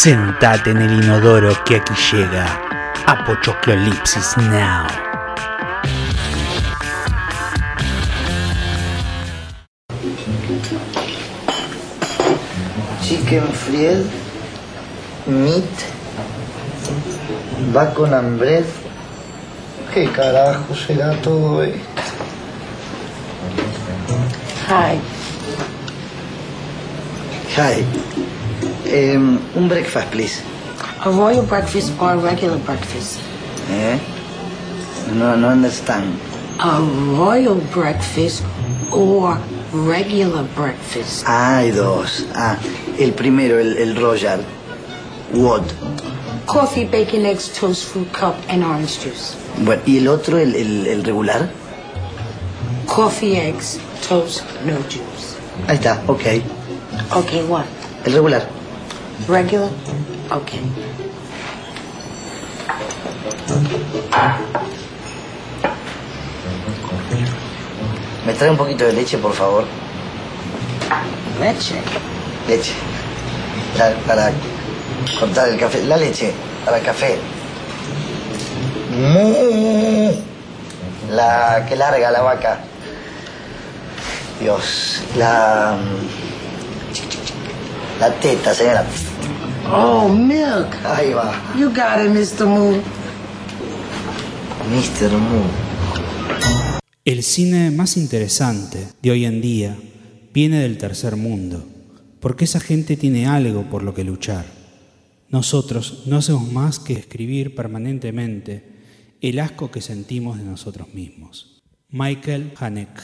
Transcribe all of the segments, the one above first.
Sentate en el inodoro que aquí llega Apochoclolipsis Now. Chicken fried, meat, bacon and bread. ¿Qué carajo será todo esto? Hi. Hi. Um, un breakfast, please. A royal breakfast or a regular breakfast? ¿Eh? No, no understand. A royal breakfast or regular breakfast? Ah, hay dos. Ah, el primero, el, el royal. What? Coffee, bacon, eggs, toast, fruit cup, and orange juice. Bueno, ¿y el otro, el, el, el regular? Coffee, eggs, toast, no juice. Ahí está, ok. Okay, what? El regular. Regular? Okay. ¿Me trae un poquito de leche, por favor? Leche. Leche. La- para cortar el café. La leche, para el café. La que larga la vaca. Dios. La. mm, La teta, señora. Oh, milk. Ahí va. You got it, Mr. Moon. Mr. Mu. El cine más interesante de hoy en día viene del tercer mundo, porque esa gente tiene algo por lo que luchar. Nosotros no hacemos más que escribir permanentemente el asco que sentimos de nosotros mismos. Michael Haneke.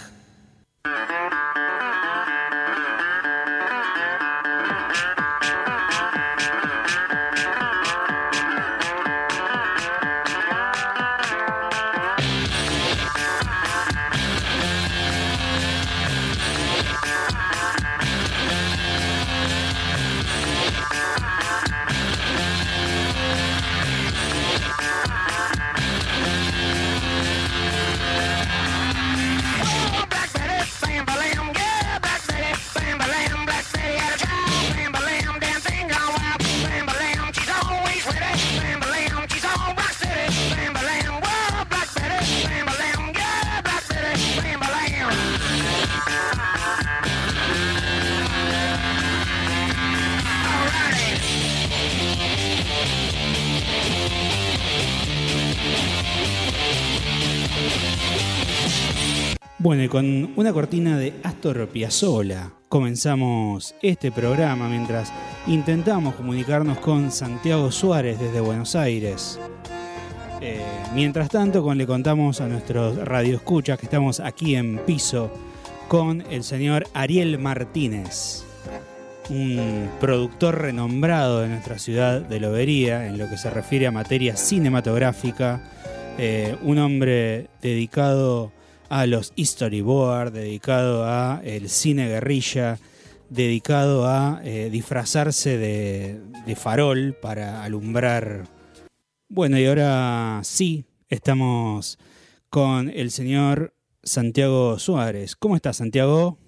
Bueno, y con una cortina de Astor Piazzolla comenzamos este programa mientras intentamos comunicarnos con Santiago Suárez desde Buenos Aires. Eh, mientras tanto, le contamos a nuestros radioescuchas que estamos aquí en piso con el señor Ariel Martínez, un productor renombrado de nuestra ciudad de Lobería en lo que se refiere a materia cinematográfica, eh, un hombre dedicado a los storyboard, dedicado a el cine guerrilla, dedicado a eh, disfrazarse de, farol para alumbrar. Bueno, y ahora sí, estamos con el señor Santiago Suárez. ¿Cómo estás, Santiago?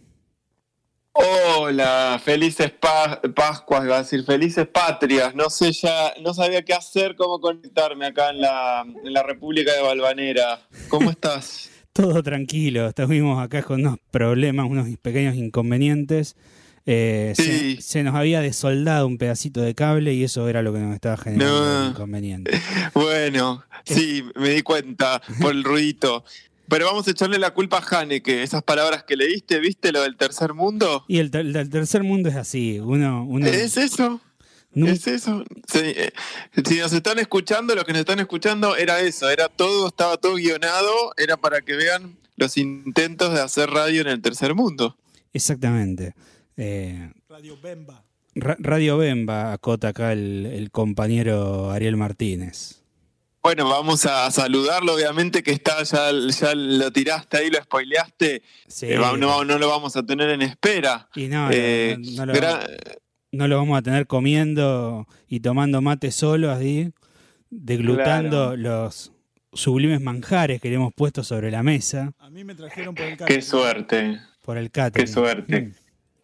Hola, felices pa- Pascuas, iba a decir, felices patrias. No sé ya, no sabía qué hacer, cómo conectarme acá en la, en la República de Valvanera. ¿Cómo estás? Todo tranquilo, estuvimos acá con unos problemas, unos pequeños inconvenientes. Eh, se- Sí. se, nos había desoldado un pedacito de cable y eso era lo que nos estaba generando No. inconveniente. Bueno, sí, me di cuenta por el ruidito. Pero vamos a echarle la culpa a Haneke, esas palabras que leíste, ¿viste lo del tercer mundo? Y el, ter- el tercer mundo es así, uno, uno ¿Es eso? ¿Es eso? Sí, eh, si nos están escuchando, los que nos están escuchando, era eso, era todo, estaba todo guionado, era para que vean los intentos de hacer radio en el tercer mundo. exactamente. Eh, Ra- Radio Bemba acota acá el, el compañero Ariel Martínez. Bueno, vamos a saludarlo, obviamente que está, ya, ya lo tiraste ahí, lo spoileaste, Sí. Eh, no, no lo vamos a tener en espera. Y no, Eh, no, no lo, no lo vamos a tener comiendo y tomando mate solo así, deglutando Claro. los sublimes manjares que le hemos puesto sobre la mesa A mí me trajeron por el qué catering. suerte. por el catering. Qué suerte. Mm.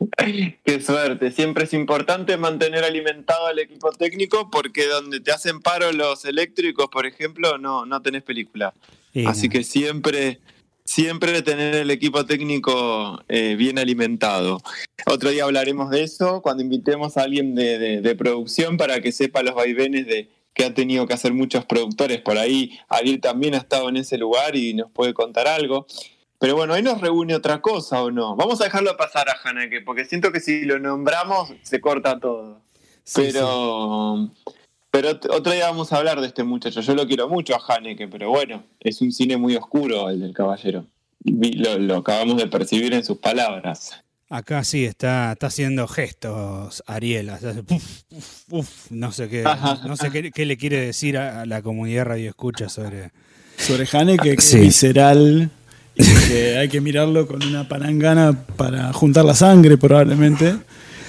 Qué suerte. Siempre es importante mantener alimentado al equipo técnico porque donde te hacen paro los eléctricos, por ejemplo, no, no tenés película. Así no. que siempre, siempre tener el equipo técnico eh, bien alimentado. Otro día hablaremos de eso cuando invitemos a alguien de, de- de producción para que sepa los vaivenes de que han tenido que hacer muchos productores por ahí. Ariel también ha estado en ese lugar y nos puede contar algo. Pero bueno, ahí nos reúne otra cosa o no. Vamos a dejarlo pasar a Haneke, porque siento que si lo nombramos se corta todo. Sí, pero pero ot- otro día vamos a hablar de este muchacho. Yo lo quiero mucho a Haneke, pero bueno, es un cine muy oscuro el del caballero. Lo, lo acabamos de percibir en sus palabras. Acá sí está, está haciendo gestos Ariel. puf, puf, puf. no sé qué, no sé qué, qué le quiere decir a, a la comunidad radio escucha sobre. Sobre Haneke, que Sí. es visceral y que hay que mirarlo con una palangana para juntar la sangre, probablemente.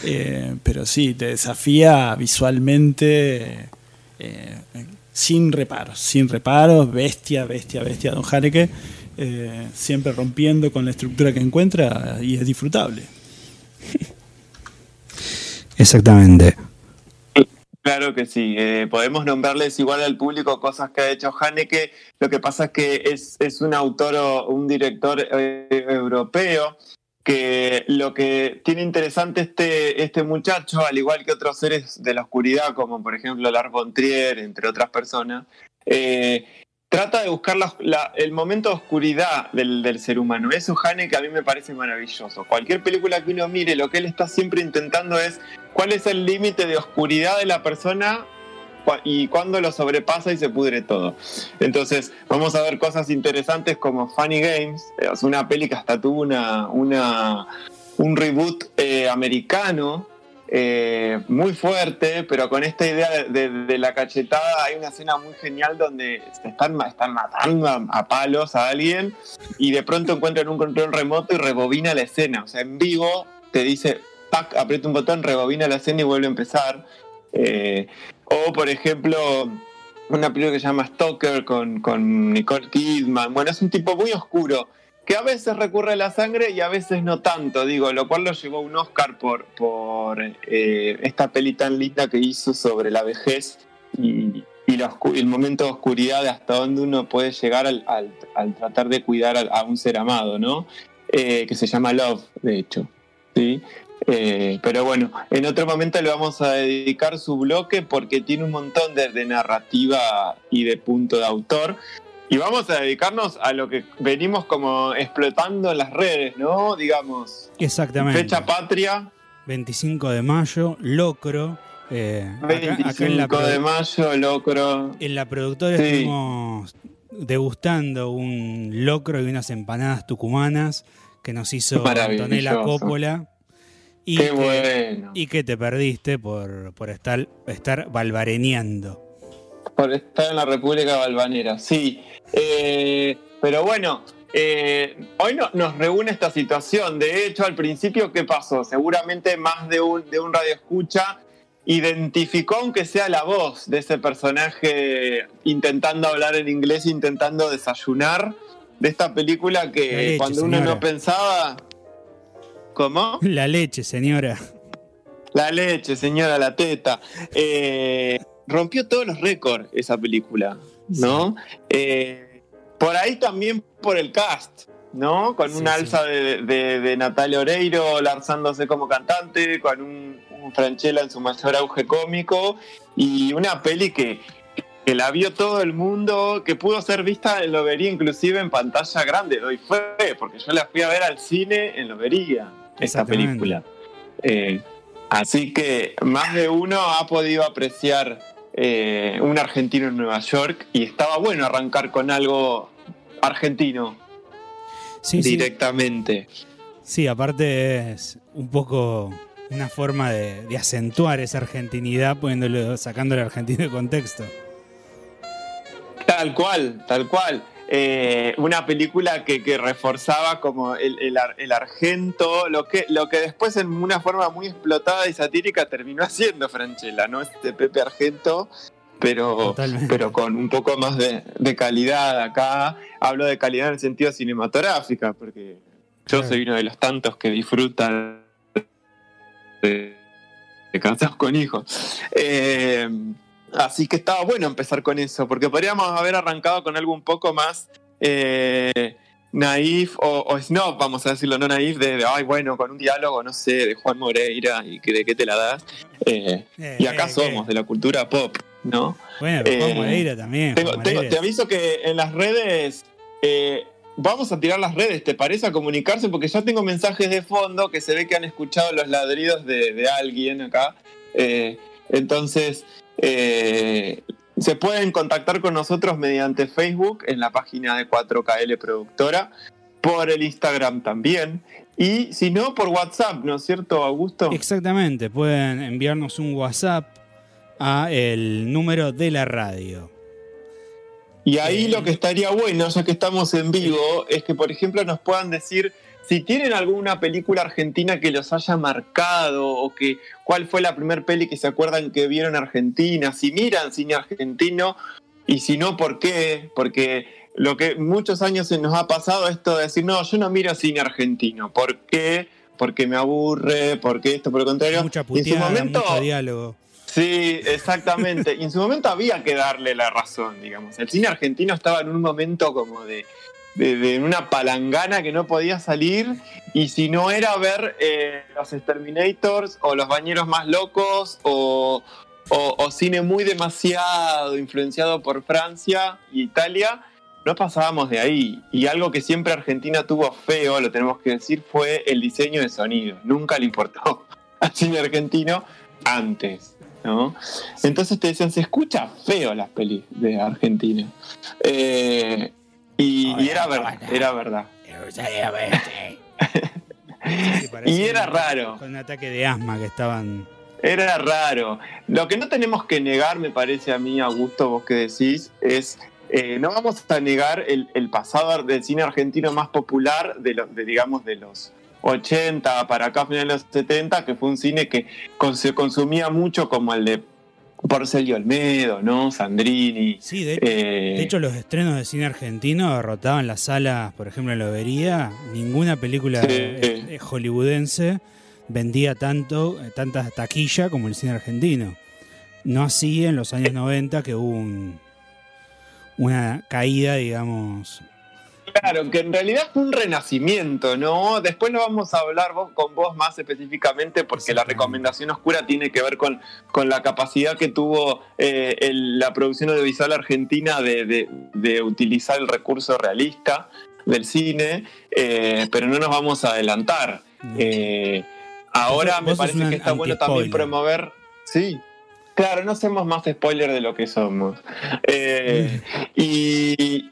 Eh, pero sí, te desafía visualmente eh, sin reparos, sin reparos, bestia, bestia, bestia, Don Haneke. eh, siempre rompiendo con la estructura que encuentra y es disfrutable. Exactamente. Claro que sí. Eh, podemos nombrarles igual al público cosas que ha hecho Haneke. Lo que pasa es que es, es un autor o un director eh, europeo que lo que tiene interesante este, este muchacho, al igual que otros seres de la oscuridad, como por ejemplo Lars von Trier, entre otras personas, eh, trata de buscar la- el momento de oscuridad del, del ser humano. Eso Haneke a mí me parece maravilloso. Cualquier película que uno mire, lo que él está siempre intentando es cuál es el límite de oscuridad de la persona y cuándo lo sobrepasa y se pudre todo. Entonces, vamos a ver cosas interesantes como Funny Games, eh, es una peli que hasta tuvo una, un reboot eh, americano. eh, muy fuerte, pero con esta idea de, la cachetada hay una escena muy genial donde se están, están matando a, palos a alguien y de pronto encuentran un control remoto y rebobina la escena. O sea, en vivo te dice, pac, aprieta un botón, rebobina la escena y vuelve a empezar. Eh, o, por ejemplo, una película que se llama Stalker con, con Nicole Kidman. Bueno, es un tipo muy oscuro, que a veces recurre a la sangre y a veces no tanto, digo, lo cual lo llevó un Oscar por, por eh, esta peli tan linda que hizo sobre la vejez y, el momento de oscuridad de hasta dónde uno puede llegar al, al- al tratar de cuidar a, a un ser amado, ¿no? Eh, que se llama Love, de hecho. ¿sí? Eh, pero bueno, en otro momento le vamos a dedicar su bloque porque tiene un montón de, de narrativa y de punto de autor. Y vamos a dedicarnos a lo que venimos como explotando en las redes, ¿no? Digamos, Exactamente. fecha patria, 25 de mayo, Locro. eh, acá, acá 25 en la, de mayo, locro. en la productora Sí. estuvimos degustando un locro y unas empanadas tucumanas que nos hizo. Antonella Coppola. Y Qué que, bueno. y que te perdiste por, por estar, estar balvareneando. Por estar en la República Balvanera, sí. Eh, pero bueno, eh, hoy no- nos reúne esta situación. De hecho, al principio, ¿qué pasó? Seguramente más de un, de un radio escucha identificó, aunque sea la voz de ese personaje intentando hablar en inglés, intentando desayunar, de esta película La que leche, cuando uno señora. no pensaba... ¿Cómo? La leche, señora. La leche, señora, la teta. Eh, rompió todos los récords esa película, ¿no? Eh, por ahí también por el cast, ¿no? Con Sí, sí. alza de, de- de Natalia Oreiro lanzándose como cantante, con un, un Franchella en su mayor auge cómico y una peli que, que la vio todo el mundo, que pudo ser vista en Lobería, inclusive en pantalla grande. Doy fe, porque yo la fui a ver al cine en Lobería, esta película. Eh, así que más de uno ha podido apreciar eh, un argentino en Nueva York y estaba bueno arrancar con algo argentino Sí, directamente. Sí, aparte es un poco una forma de, de acentuar esa argentinidad poniéndolo, sacándole argentino de contexto. Tal cual, tal cual. Eh, una película que, que reforzaba como el, el el argento, lo que, lo que después en una forma muy explotada y satírica terminó haciendo Franchella, ¿no? Este Pepe Argento, pero, Totalmente. pero con un poco más de, de calidad acá. Hablo de calidad en el sentido cinematográfica, porque yo Claro. soy uno de los tantos que disfrutan de, de casados con hijos. Eh, así que estaba bueno empezar con eso, porque podríamos haber arrancado con algo un poco más eh, naif o, o snob, vamos a decirlo, no naif, de, de, ay, bueno, con un diálogo, no sé, de Juan Moreira y que de qué te la das. Eh, Eh, y acá eh, somos, eh. de la cultura pop, ¿no? Bueno, pero Juan Eh, Moreira también. Tengo- Juan tengo- Moreira te aviso que en las redes eh, vamos a tirar las redes, ¿te parece? A comunicarse, porque ya tengo mensajes de fondo que se ve que han escuchado los ladridos de, de alguien acá. Eh, entonces, eh, se pueden contactar con nosotros mediante Facebook en la página de 4KL Productora, por el Instagram también, y si no, por WhatsApp, ¿no es cierto, Augusto? Exactamente, pueden enviarnos un WhatsApp a el número de la radio. Y ahí Eh, lo que estaría bueno, ya que estamos en vivo, es que, por ejemplo, nos puedan decir si tienen alguna película argentina que los haya marcado o que cuál fue la primer peli que se acuerdan que vieron en Argentina, si miran cine argentino y si no, ¿por qué? Porque lo que muchos años se nos ha pasado es esto de decir, no, yo no miro cine argentino. ¿Por qué? Porque me aburre, porque esto, por el contrario. Mucha en su momento, mucho diálogo. Sí, exactamente. Y en su momento había que darle la razón, digamos. El cine argentino estaba en un momento como de, de, una palangana que no podía salir. Y si no era ver eh, los Exterminators o los Bañeros Más Locos o, cine muy demasiado influenciado por Francia y Italia, no pasábamos de ahí. Y algo que siempre Argentina tuvo feo, lo tenemos que decir, fue el diseño de sonido. Nunca le importó al cine argentino antes. ¿no? Entonces te decían, se escucha feo las pelis de Argentina. Eh, y, y era verdad, era verdad. Sí, Y era un- raro. Con un ataque de asma que estaban. Era raro. Lo que no tenemos que negar, me parece a mí, Augusto, vos que decís, es. eh, no vamos a negar el, el pasado del cine argentino más popular, de, los de, digamos, de los 80 para acá, finales de los 70, que fue un cine que con- se consumía mucho como el de Porcel y Olmedo, ¿no? Sandrini. Sí, de, eh, de hecho, los estrenos de cine argentino rotaban las salas, por ejemplo, en Lobería. Ninguna película Sí. eh, hollywoodense vendía tanto, eh, tanta taquilla como el cine argentino. No así en los años 90, que hubo un- una caída, digamos. Claro, que en realidad fue un renacimiento, ¿no? Después lo vamos a hablar vos- con vos más específicamente porque la recomendación oscura tiene que ver con, con la capacidad que tuvo eh, el- la producción audiovisual argentina de, de- de utilizar el recurso realista del cine, eh, pero no nos vamos a adelantar. Eh, ahora me parece que está bueno también promover... Sí. Claro, no hacemos más spoiler de lo que somos. Eh, y,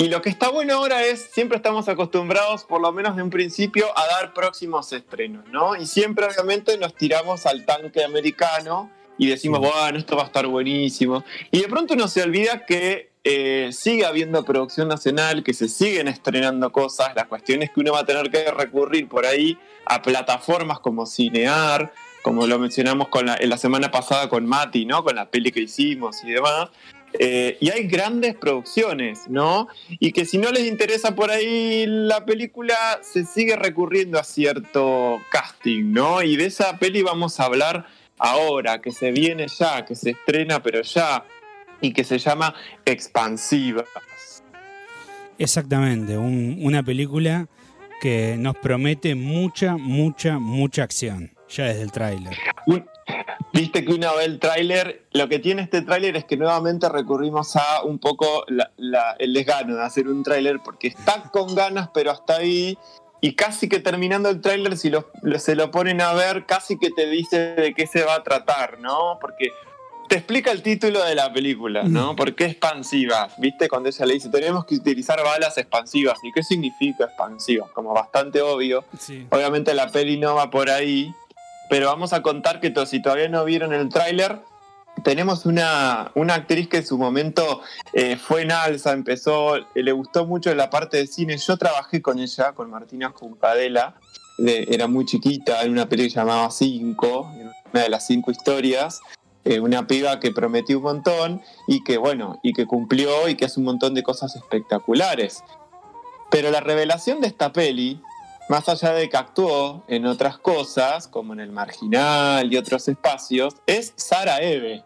y lo que está bueno ahora es, siempre estamos acostumbrados, por lo menos de un principio, a dar próximos estrenos, ¿no? Y siempre obviamente nos tiramos al tanque americano y decimos, bueno, esto va a estar buenísimo. Y de pronto uno se olvida que eh, sigue habiendo producción nacional, que se siguen estrenando cosas. La cuestión es que uno va a tener que recurrir por ahí a plataformas como Cinear, como lo mencionamos con la, en la semana pasada con Mati, ¿no? Con la peli que hicimos y demás. Eh, y hay grandes producciones, ¿no? Y que si no les interesa por ahí la película, se sigue recurriendo a cierto casting, ¿no? Y de esa peli vamos a hablar ahora, que se viene ya, que se estrena pero ya, y que se llama Expansiva. Exactamente, un- una película que nos promete mucha, mucha, mucha acción, ya desde el tráiler. Un- Viste que una ve el tráiler, lo que tiene este tráiler es que nuevamente recurrimos a un poco la- la- el desgano de hacer un tráiler, porque está con ganas, pero hasta ahí, y casi que terminando el tráiler, si lo- lo- se lo ponen a ver, casi que te dice de qué se va a tratar, ¿no? Porque te explica el título de la película, ¿no? ¿Por qué expansiva? ¿Viste? Cuando ella le dice, tenemos que utilizar balas expansivas. ¿Y qué significa expansiva? Como bastante obvio. Sí. Obviamente la peli no va por ahí, pero vamos a contar que si todavía no vieron el tráiler, tenemos una, una actriz que en su momento eh, fue en alza, empezó, eh, le gustó mucho la parte de cine. Yo trabajé con ella, con Martina Juncadela, de- era muy chiquita, en una peli que llamaba Cinco, una de las cinco historias. eh, una piba que prometió un montón y que, bueno, y que cumplió y que hace un montón de cosas espectaculares. Pero la revelación de esta peli más allá de que actuó en otras cosas, como en El Marginal y otros espacios, es Sara Eve,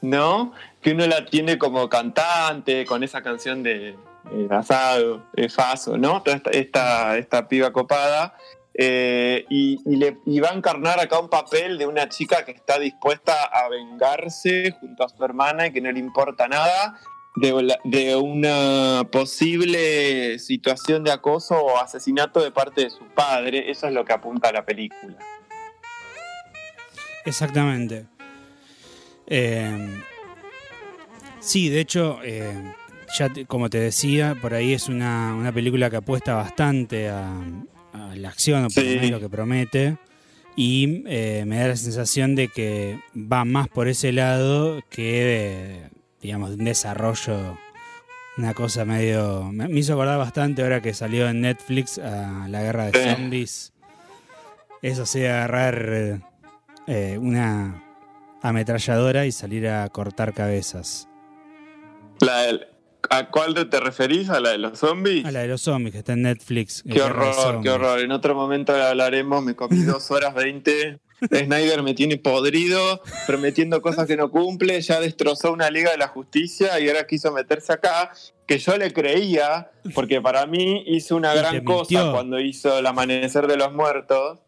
¿no? Que uno la tiene como cantante, con esa canción de eh, Asado, de Faso, ¿no? Toda esta, esta, piba copada. Eh, y, y le, y va a encarnar acá un papel de una chica que está dispuesta a vengarse junto a su hermana y que no le importa nada de, la- de una posible situación de acoso o asesinato de parte de su padre. Eso es lo que apunta a la película. Exactamente. Eh, sí, de hecho, eh, ya te- como te decía, por ahí es una, una película que apuesta bastante a, a la acción, o por lo Sí. menos lo que promete. Y eh, me da la sensación de que va más por ese lado que de, digamos, de un desarrollo, una cosa medio... Me me hizo acordar bastante ahora que salió en Netflix a la guerra de zombies. Eso sí, agarrar eh, una ametralladora y salir a cortar cabezas. La del- ¿A cuál te referís? ¿A la de los zombies? A la de los zombies que está en Netflix. Qué horror, qué horror. En otro momento hablaremos, me comí dos horas veinte. Snyder me tiene podrido, prometiendo cosas que no cumple, ya destrozó una Liga de la Justicia y ahora quiso meterse acá, que yo le creía, porque para mí hizo una Y gran cosa cuando hizo El Amanecer de los Muertos.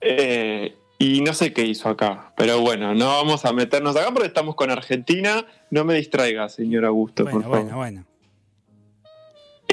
Eh, y no sé qué hizo acá, pero bueno, no vamos a meternos acá porque estamos con Argentina. No me distraiga, señor Augusto, Bueno, por favor. bueno, bueno.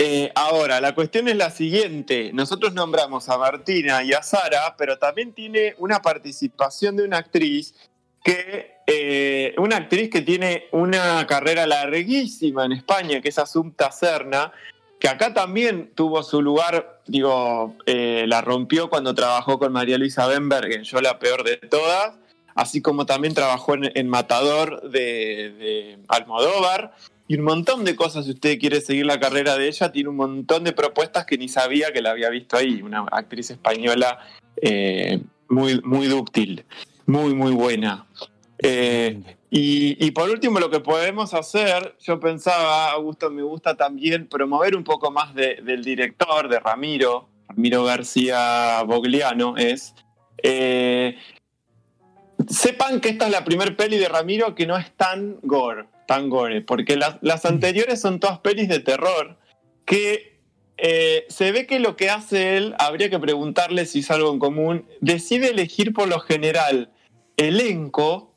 Eh, ahora, la cuestión es la siguiente. Nosotros nombramos a Martina y a Sara, pero también tiene una participación de una actriz que. eh, una actriz que tiene una carrera larguísima en España, que es Asunta Serna, que acá también tuvo su lugar, digo, eh, la rompió cuando trabajó con María Luisa Benberg en Yo la peor de todas, así como también trabajó en, Matador de Almodóvar y un montón de cosas. Si usted quiere seguir la carrera de ella, tiene un montón de propuestas que ni sabía que la había visto ahí. Una actriz española eh, muy, muy dúctil, muy, muy buena. Eh, y, por último, lo que podemos hacer, yo pensaba, Augusto, me gusta también promover un poco más de- del director, de Ramiro, Ramiro García Bogliano es. eh, sepan que esta es la primer peli de Ramiro que no es tan gore, tan gore, porque las, las anteriores son todas pelis de terror que eh, se ve que lo que hace él, habría que preguntarle si es algo en común, decide elegir por lo general elenco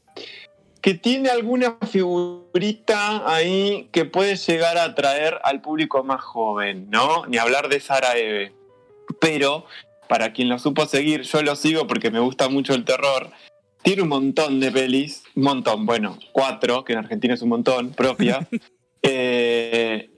que tiene alguna figurita ahí que puede llegar a atraer al público más joven, ¿no? Ni hablar de Sara Eve. Pero, para quien lo supo seguir, yo lo sigo porque me gusta mucho el terror. Tiene un montón de pelis, un montón, bueno, cuatro, que en Argentina es un montón, propia. Eh,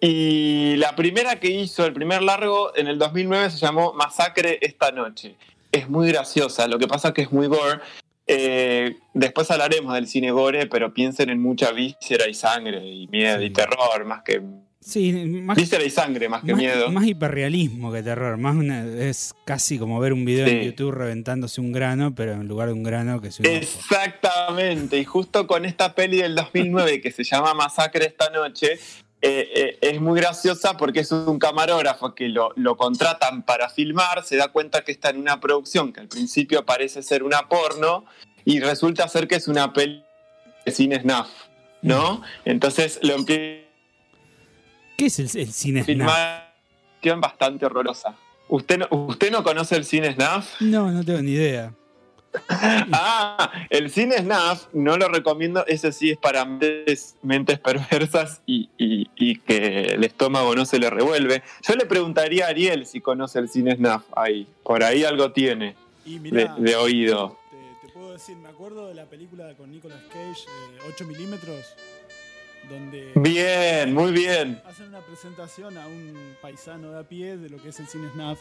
y la primera que hizo, el primer largo, en el 2009 se llamó Masacre esta noche. Es muy graciosa, lo que pasa que es muy gore. Eh, después hablaremos del cine gore, pero piensen en mucha víscera y sangre y miedo y terror, más que... Sí, más, Víscera y sangre, más que más- miedo. más hiperrealismo que terror. Más una- es casi como ver un video en Sí. YouTube reventándose un grano, pero en lugar de un grano que ojo. Exactamente, y justo con esta peli del 2009 que se llama Masacre esta noche, eh, eh, es muy graciosa porque es un camarógrafo que lo, lo contratan para filmar, se da cuenta que está en una producción que al principio parece ser una porno y resulta ser que es una peli de cine snuff, ¿no? Entonces lo empieza ¿Qué es el, el cine filmar bastante horrorosa. ¿Usted no, ¿Usted no conoce el cine snuff? No, no tengo ni idea. Ah, el cine snuff no lo recomiendo, ese sí es para mentes, mentes perversas y, y- y que el estómago no se le revuelve. Yo le preguntaría a Ariel si conoce el cine snuff ahí, por ahí algo tiene Y de, oído. te, te puedo decir, me acuerdo de la película con Nicolas Cage, eh, 8 milímetros, donde Bien, muy bien. hacen una presentación a un paisano de a pie de lo que es el cine snuff.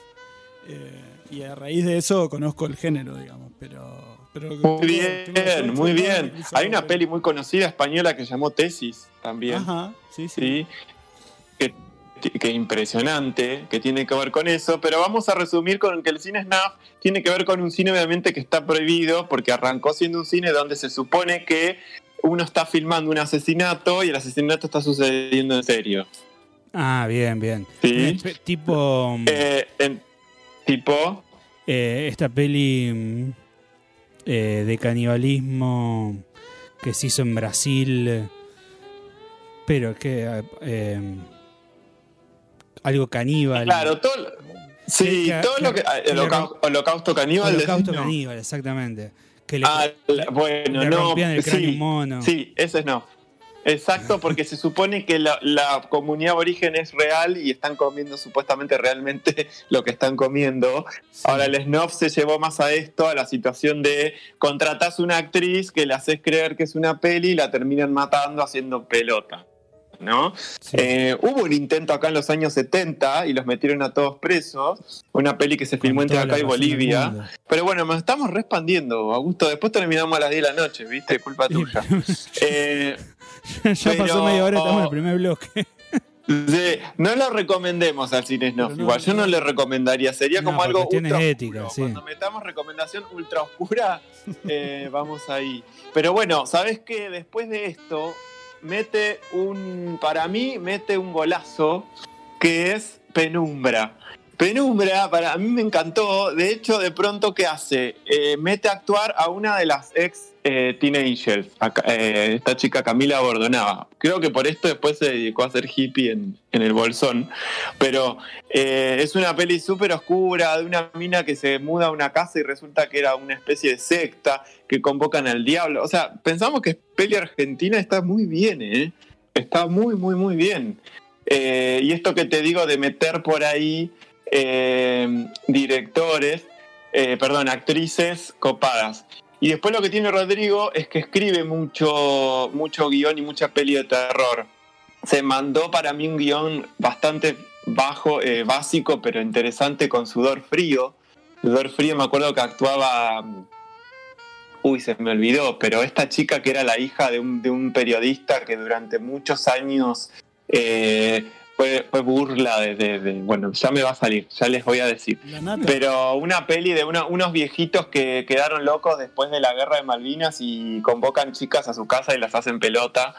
eh, y a raíz de eso conozco el género, digamos, pero... Muy tengo bien, muy bien. Hay una peli muy conocida española que se llamó Tesis también. Ajá, sí, sí. ¿sí? Que, que impresionante, que tiene que ver con eso, pero vamos a resumir con que el cine snuff tiene que ver con un cine obviamente que está prohibido porque arrancó siendo un cine donde se supone que uno está filmando un asesinato y el asesinato está sucediendo en serio. Ah, bien, bien. Sí. Tipo. Eh, en- Tipo, Eh, esta peli mm, eh, de canibalismo que se hizo en Brasil, eh, pero que eh, algo caníbal. claro, todo. Sí, que- todo lo que. ah, que holocau- holocausto caníbal. Holocausto no. caníbal, exactamente. Que le, Ah, la- bueno, le no. el cráneo sí, mono. Sí, ese no. Exacto, porque se supone que la, la comunidad aborigen es real y están comiendo supuestamente realmente lo que están comiendo. Sí. Ahora el snuff se llevó más a esto, a la situación de contratás una actriz que le haces creer que es una peli y la terminan matando haciendo pelota. ¿No? Sí. Eh, hubo un intento acá en los años 70 y los metieron a todos presos. Una peli que se filmó entre acá y Bolivia. Pero bueno, nos estamos respondiendo, Augusto. Después terminamos a las 10 de la noche, ¿viste? Culpa tuya. Eh, ya pero- pasó media hora, estamos en el primer bloque. sí, no lo recomendemos al cine no, Igual, yo no le recomendaría. Sería No, como algo ultra oscuro. sí. Cuando metamos recomendación ultra oscura, eh, vamos ahí. Pero bueno, ¿sabes qué? Después de esto, mete un. Para mí, mete un golazo que es Penumbra. Penumbra, para mí me encantó. De hecho, de pronto, ¿qué hace? Eh, mete a actuar a una de las ex eh, teenagers, eh, esta chica Camila Bordonaba. Creo que por esto después se dedicó a ser hippie en, en el Bolsón. Pero es una peli súper oscura de una mina que se muda a una casa y resulta que era una especie de secta que convocan al diablo. O sea, pensamos que peli argentina está muy bien, ¿eh? Está muy, muy, muy bien. Y esto que te digo de meter por ahí eh, directores, eh, perdón, actrices copadas. Y después lo que tiene Rodrigo es que escribe mucho, mucho guion y mucha peli de terror. Se mandó para mí un guion bastante bajo, eh, básico, pero interesante con Sudor Frío. Sudor Frío me acuerdo que actuaba... Uy, se me olvidó, pero esta chica que era la hija de un, periodista que durante muchos años fue, fue burla de, de- de- Bueno, ya me va a salir, ya les voy a decir. Pero una peli de una- unos viejitos que quedaron locos después de la guerra de Malvinas y convocan chicas a su casa y las hacen pelota.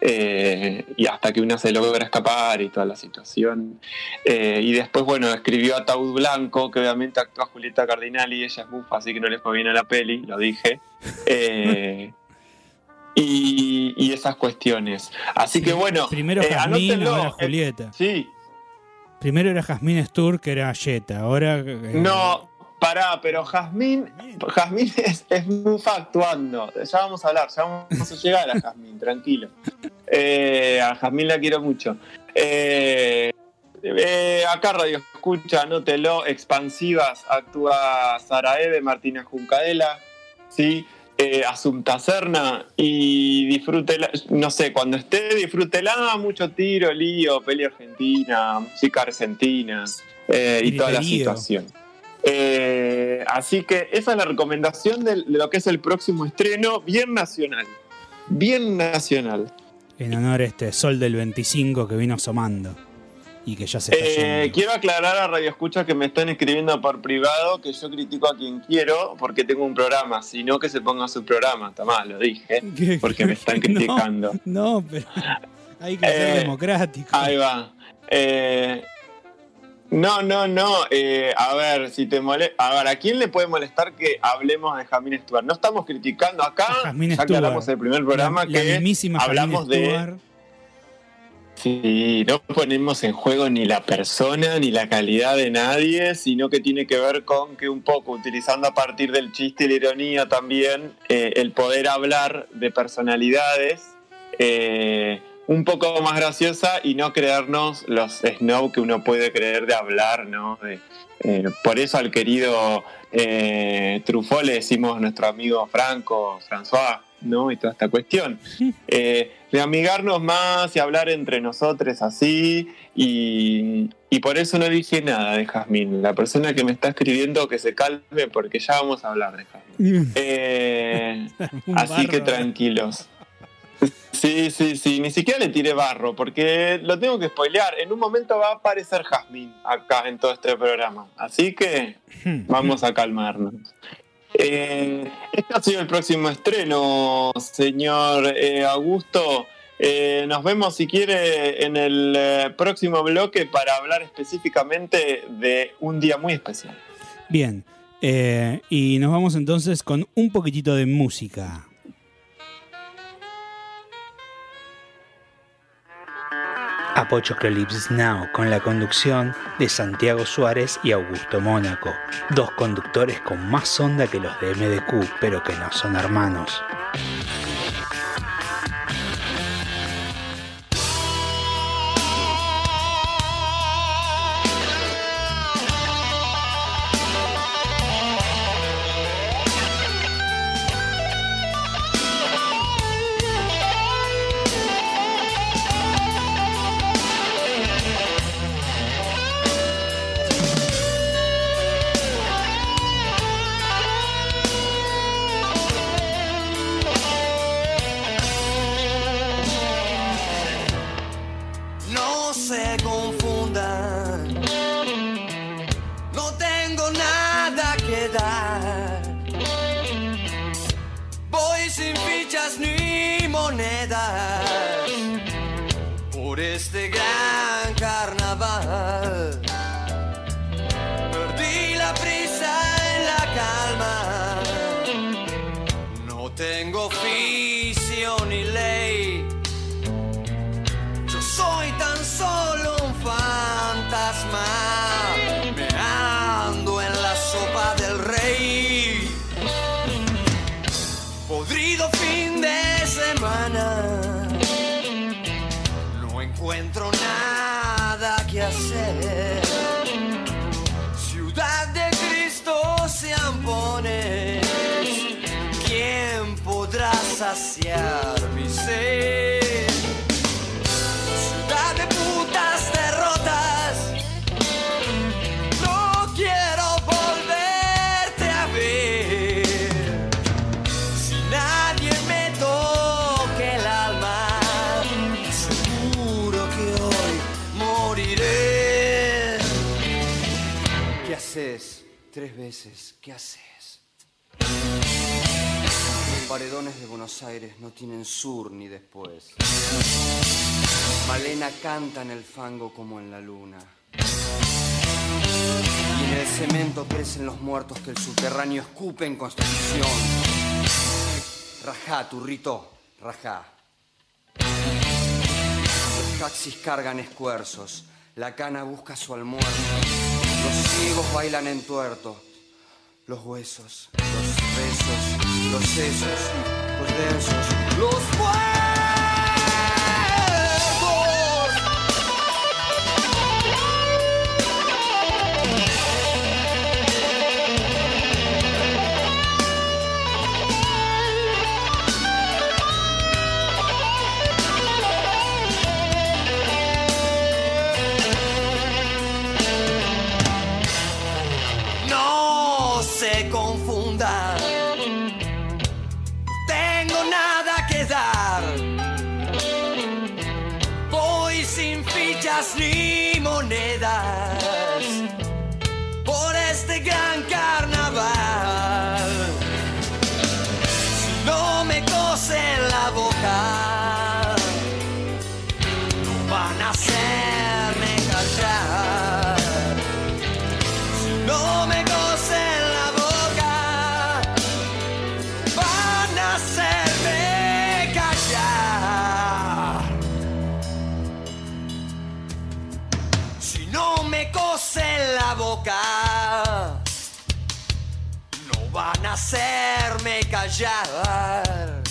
eh, y hasta que una se logra escapar y toda la situación. Eh, y después, bueno, escribió Ataúd Blanco, que obviamente actúa Julieta Cardinal y ella es bufa, así que no les fue bien a la peli, lo dije. Eh, y, y esas cuestiones. Así que bueno. Primero eh, anótenlo. ahora Eh, Julieta. sí, Primero era Jazmín Stur, que era Jetta. Ahora. eh, No, pará, pero Jazmín, Jazmín es, es mufa actuando. Ya vamos a hablar, ya vamos a llegar a Jazmín, tranquilo. Eh, a Jazmín la quiero mucho. Eh, eh, acá Radio Escucha, anótelo, expansivas, actúa Sara Eve, Martina Juncadela, ¿sí? Eh, Asunta Serna y disfrútela, no sé, cuando esté, disfrútela, mucho tiro, lío, peli argentina, música argentina eh, y toda la situación. Eh, así que esa es la recomendación de lo que es el próximo estreno, bien nacional. Bien nacional. En honor a este Sol del 25 que vino asomando. Y que ya se está Eh, yendo. quiero aclarar a Radio Escucha que me están escribiendo por privado que yo critico a quien quiero porque tengo un programa, sino que se ponga su programa. Tomá, lo dije, ¿Qué? porque me están criticando. No, pero hay que ser Eh, democrático. Ahí va. Eh, no, no, no. eh, a ver, si te molesta. A ver, ¿a quién le puede molestar que hablemos de Jamín Stewart? No estamos criticando acá. Jazmín ya aclaramos Stewart. el primer programa la, la que mismísima hablamos Jazmín de. Stewart. Sí, no ponemos en juego ni la persona ni la calidad de nadie, sino que tiene que ver con que un poco, utilizando a partir del chiste y la ironía también, eh, el poder hablar de personalidades eh, un poco más graciosa y no creernos los snow que uno puede creer de hablar, ¿no? De- eh, por eso al querido eh, Truffaut le decimos nuestro amigo Franco, François, ¿no? Y toda esta cuestión. Eh, de amigarnos más y hablar entre nosotros así. Y, y por eso no dije nada de Jazmín. La persona que me está escribiendo que se calme porque ya vamos a hablar de Jazmín. Eh, así que tranquilos. Sí, sí, sí, ni siquiera le tiré barro, porque lo tengo que spoilear. En un momento va a aparecer Jazmín acá en todo este programa. Así que vamos a calmarnos. Eh, este ha sido el próximo estreno, señor eh, Augusto. Eh, nos vemos, si quiere, en el eh, próximo bloque para hablar específicamente de un día muy especial. Bien, eh, y nos vamos entonces con un poquitito de música. Apochoclipsis Now, con la conducción de Santiago Suárez y Augusto Mónaco, dos conductores con más onda que los de MDQ, pero que no son hermanos. Saciar mi sed? Ciudad de putas derrotas. No quiero volverte a ver. Si nadie me toque el alma, seguro que hoy moriré. ¿Qué haces? Tres veces, ¿qué haces? Paredones de Buenos Aires no tienen sur ni después. Malena canta en el fango como en la luna. Y en el cemento crecen los muertos que el subterráneo escupe en constitución. Rajá, turrito, rajá. Los taxis cargan escuerzos, la cana busca su almuerzo. Los ciegos bailan en tuerto. Los huesos, los besos, los sesos, los densos, los hacerme callar.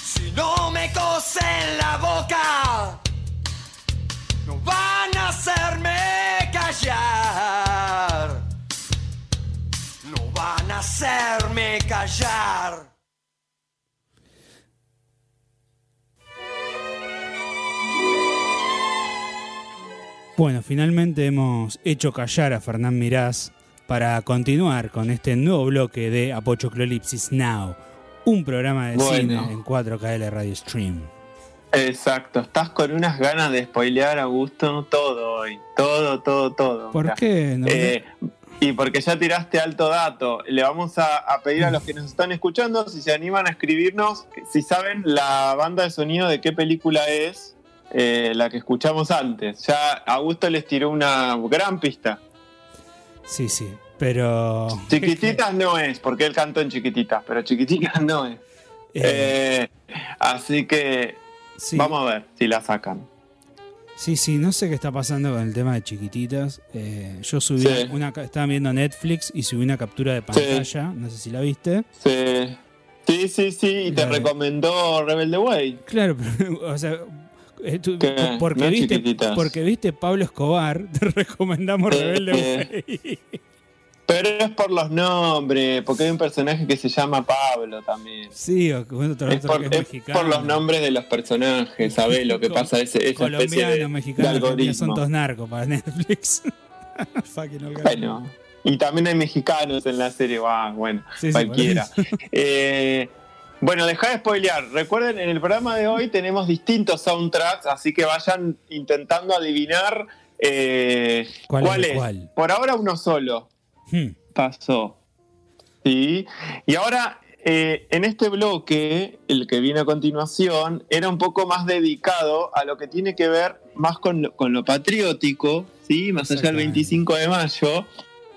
Si no me cosen la boca, no van a hacerme callar. No van a hacerme callar. Bueno, finalmente hemos hecho callar a Fernán Mirás para continuar con este nuevo bloque de Apochoclolipsis Now, un programa de Bueno. cine en 4KL Radio Stream. Exacto, estás con unas ganas de spoilear, Augusto, todo hoy. Todo, todo, todo. ¿Por Mira. qué? No? Eh, y porque ya tiraste alto dato, le vamos a, a pedir a los que nos están escuchando si se animan a escribirnos, si saben la banda de sonido de qué película es eh, la que escuchamos antes. Ya Augusto les tiró una gran pista. Sí, sí. Pero. Chiquititas no es, porque él cantó en chiquititas, pero chiquititas no es. Eh, Eh, así que sí. vamos a ver si la sacan. Sí, sí, no sé qué está pasando con el tema de chiquititas. Eh, yo subí Sí. una, ca- estaba viendo Netflix y subí una captura de pantalla, no sé si la viste. Sí, sí, sí, sí, y te recomendó Rebelde Way. Claro, pero, o sea, po- porque, No viste, chiquititas. porque viste Pablo Escobar, te recomendamos Eh, Rebelde eh. Way. Pero es por los nombres, porque hay un personaje que se llama Pablo también. Sí, o otro, Es por, que es es mexicano. por los nombres de los personajes, ¿sabés lo que pasa? Ese, esa Colombiano, de, mexicano, de argentino, son todos narcos para Netflix. Bueno, y también hay mexicanos en la serie, ah, bueno, Sí, sí, cualquiera. Eh, bueno, dejá de spoilear. Recuerden, en el programa de hoy tenemos distintos soundtracks, así que vayan intentando adivinar eh, ¿Cuál cuál, es cuál? Por ahora uno solo Hmm. pasó. Sí. Y ahora, eh, en este bloque, el que viene a continuación, era un poco más dedicado a lo que tiene que ver más con, lo- con lo patriótico, ¿sí? Más allá del Exactamente. 25 de mayo.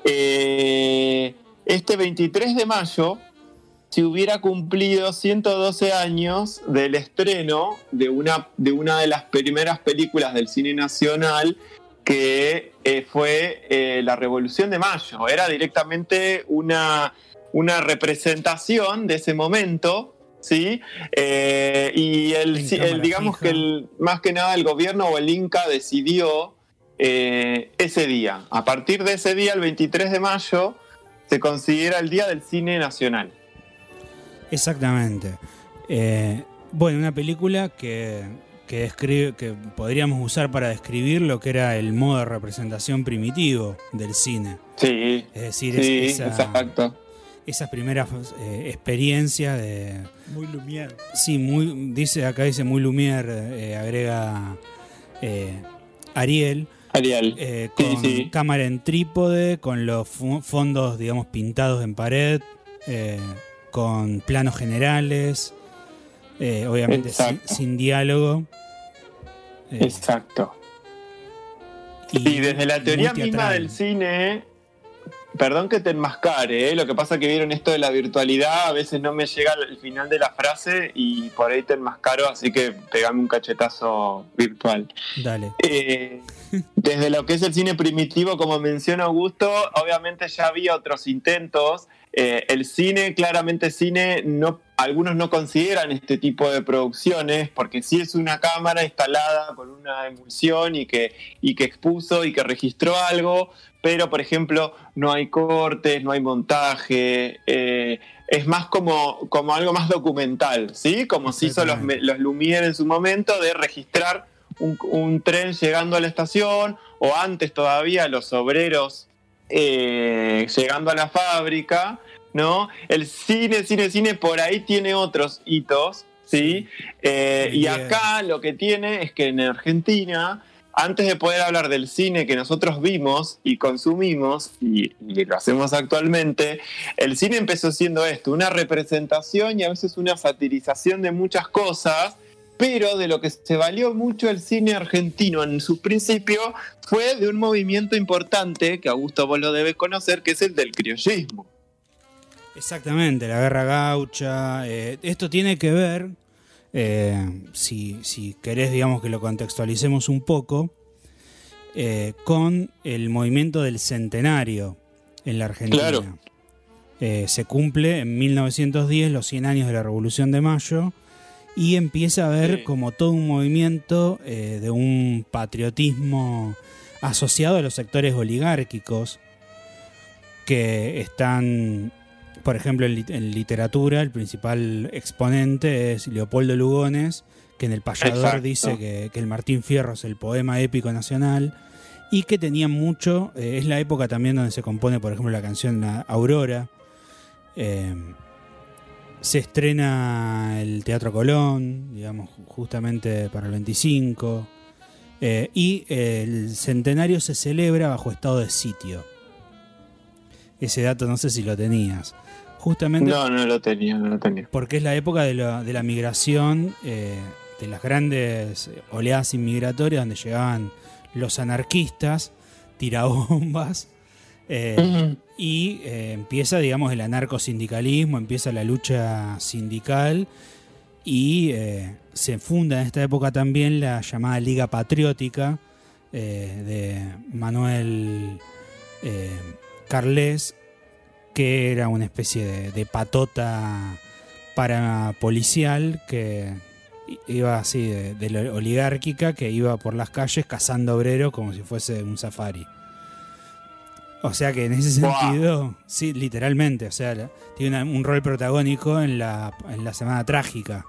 Eh, este 23 de mayo se hubiera cumplido 112 años del estreno de una, de una de las primeras películas del cine nacional que eh, fue eh, la Revolución de Mayo. Era directamente una, una representación de ese momento, ¿sí? Eh, y el, digamos fija. que el- más que nada el gobierno o el Inca decidió eh, ese día. A partir de ese día, el 23 de mayo, se considera el Día del Cine Nacional. Exactamente. Eh, bueno, una película que, que describe, que podríamos usar para describir lo que era el modo de representación primitivo del cine. Sí, Es decir, es- esa- exacto. esas primeras eh, experiencias de, Muy Lumière. Sí, muy, dice acá dice muy Lumière, eh, agrega eh, Ariel, Ariel. eh, con sí. cámara en trípode, con los fondos, digamos, pintados en pared, eh, con planos generales, eh, obviamente sin, diálogo. eh, Exacto. Y desde la teoría misma del cine, perdón que te enmascare, ¿eh? lo que pasa que vieron esto de la virtualidad, a veces no me llega el final de la frase y por ahí te enmascaro, así que pegame un cachetazo virtual. Dale. Eh, desde lo que es el cine primitivo, como menciona Augusto, obviamente ya había otros intentos. Eh, el cine, claramente cine, no, algunos no consideran este tipo de producciones porque sí es una cámara instalada con una emulsión y que, y que expuso y que registró algo, pero por ejemplo no hay cortes, no hay montaje. eh, es más como, como algo más documental, ¿sí? Como se hizo los, los Lumière en su momento de registrar un, un tren llegando a la estación o antes todavía los obreros eh, llegando a la fábrica, ¿no? El cine, cine, cine por ahí tiene otros hitos, ¿sí? Eh, y acá lo que tiene es que en Argentina, antes de poder hablar del cine que nosotros vimos y consumimos, y, y lo hacemos actualmente, el cine empezó siendo esto, una representación y a veces una satirización de muchas cosas, pero de lo que se valió mucho el cine argentino en su principio fue de un movimiento importante, que Augusto vos lo debes conocer, que es el del criollismo. Exactamente, la guerra gaucha. eh, esto tiene que ver, eh, si, si querés, digamos que lo contextualicemos un poco, eh, con el movimiento del centenario en la Argentina. Claro. Se cumple en 1910 los 100 años de la Revolución de Mayo y empieza a haber Sí. como todo un movimiento eh, de un patriotismo asociado a los sectores oligárquicos que están, por ejemplo, en, lit- en literatura, el principal exponente es Leopoldo Lugones, que en El Payador Exacto. dice que, que el Martín Fierro es el poema épico nacional y que tenía mucho, eh, es la época también donde se compone, por ejemplo, la canción La Aurora. Eh, se estrena el Teatro Colón, digamos, ju- justamente para el 25. eh, y el centenario se celebra bajo estado de sitio. Ese dato no sé si lo tenías. Justamente No, no lo tenía, no lo tenía. porque es la época de la, de la migración, eh, de las grandes oleadas inmigratorias donde llegaban los anarquistas, tirabombas, Eh. Y eh, empieza, digamos, el anarcosindicalismo, empieza la lucha sindical y eh, se funda en esta época también la llamada Liga Patriótica eh, de Manuel Carles, que era una especie de, de patota parapolicial que iba así de, oligárquica, que iba por las calles cazando obreros como si fuese un safari. O sea que en ese Buah. sentido, sí, literalmente, o sea, la- tiene una- un rol protagónico en la, en la semana trágica,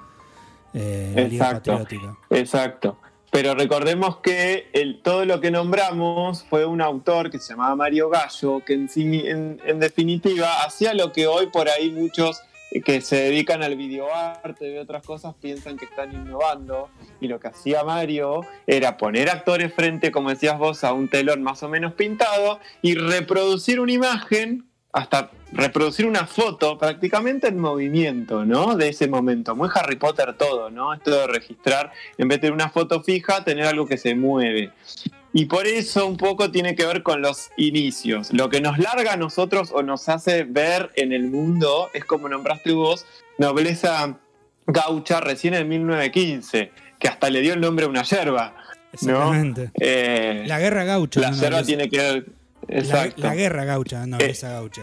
eh, la Liga Exacto. Patriótica. Exacto. Pero recordemos que el, todo lo que nombramos fue un autor que se llamaba Mario Gallo, que en, en, en definitiva hacía lo que hoy por ahí muchos que se dedican al videoarte y otras cosas piensan que están innovando. Y lo que hacía Mario era poner actores frente, como decías vos, a un telón más o menos pintado y reproducir una imagen, hasta reproducir una foto prácticamente en movimiento, ¿no? De ese momento. Muy Harry Potter todo, ¿no? Esto de registrar, en vez de una foto fija, tener algo que se mueve. Y por eso un poco tiene que ver con los inicios. Lo que nos larga a nosotros o nos hace ver en el mundo es como nombraste vos, nobleza gaucha recién en 1915, que hasta le dio el nombre a una yerba. ¿no? Exactamente. Eh, La guerra gaucha. la no yerba nobleza. tiene que ver... Exacto. la guerra gaucha, no esa gaucha.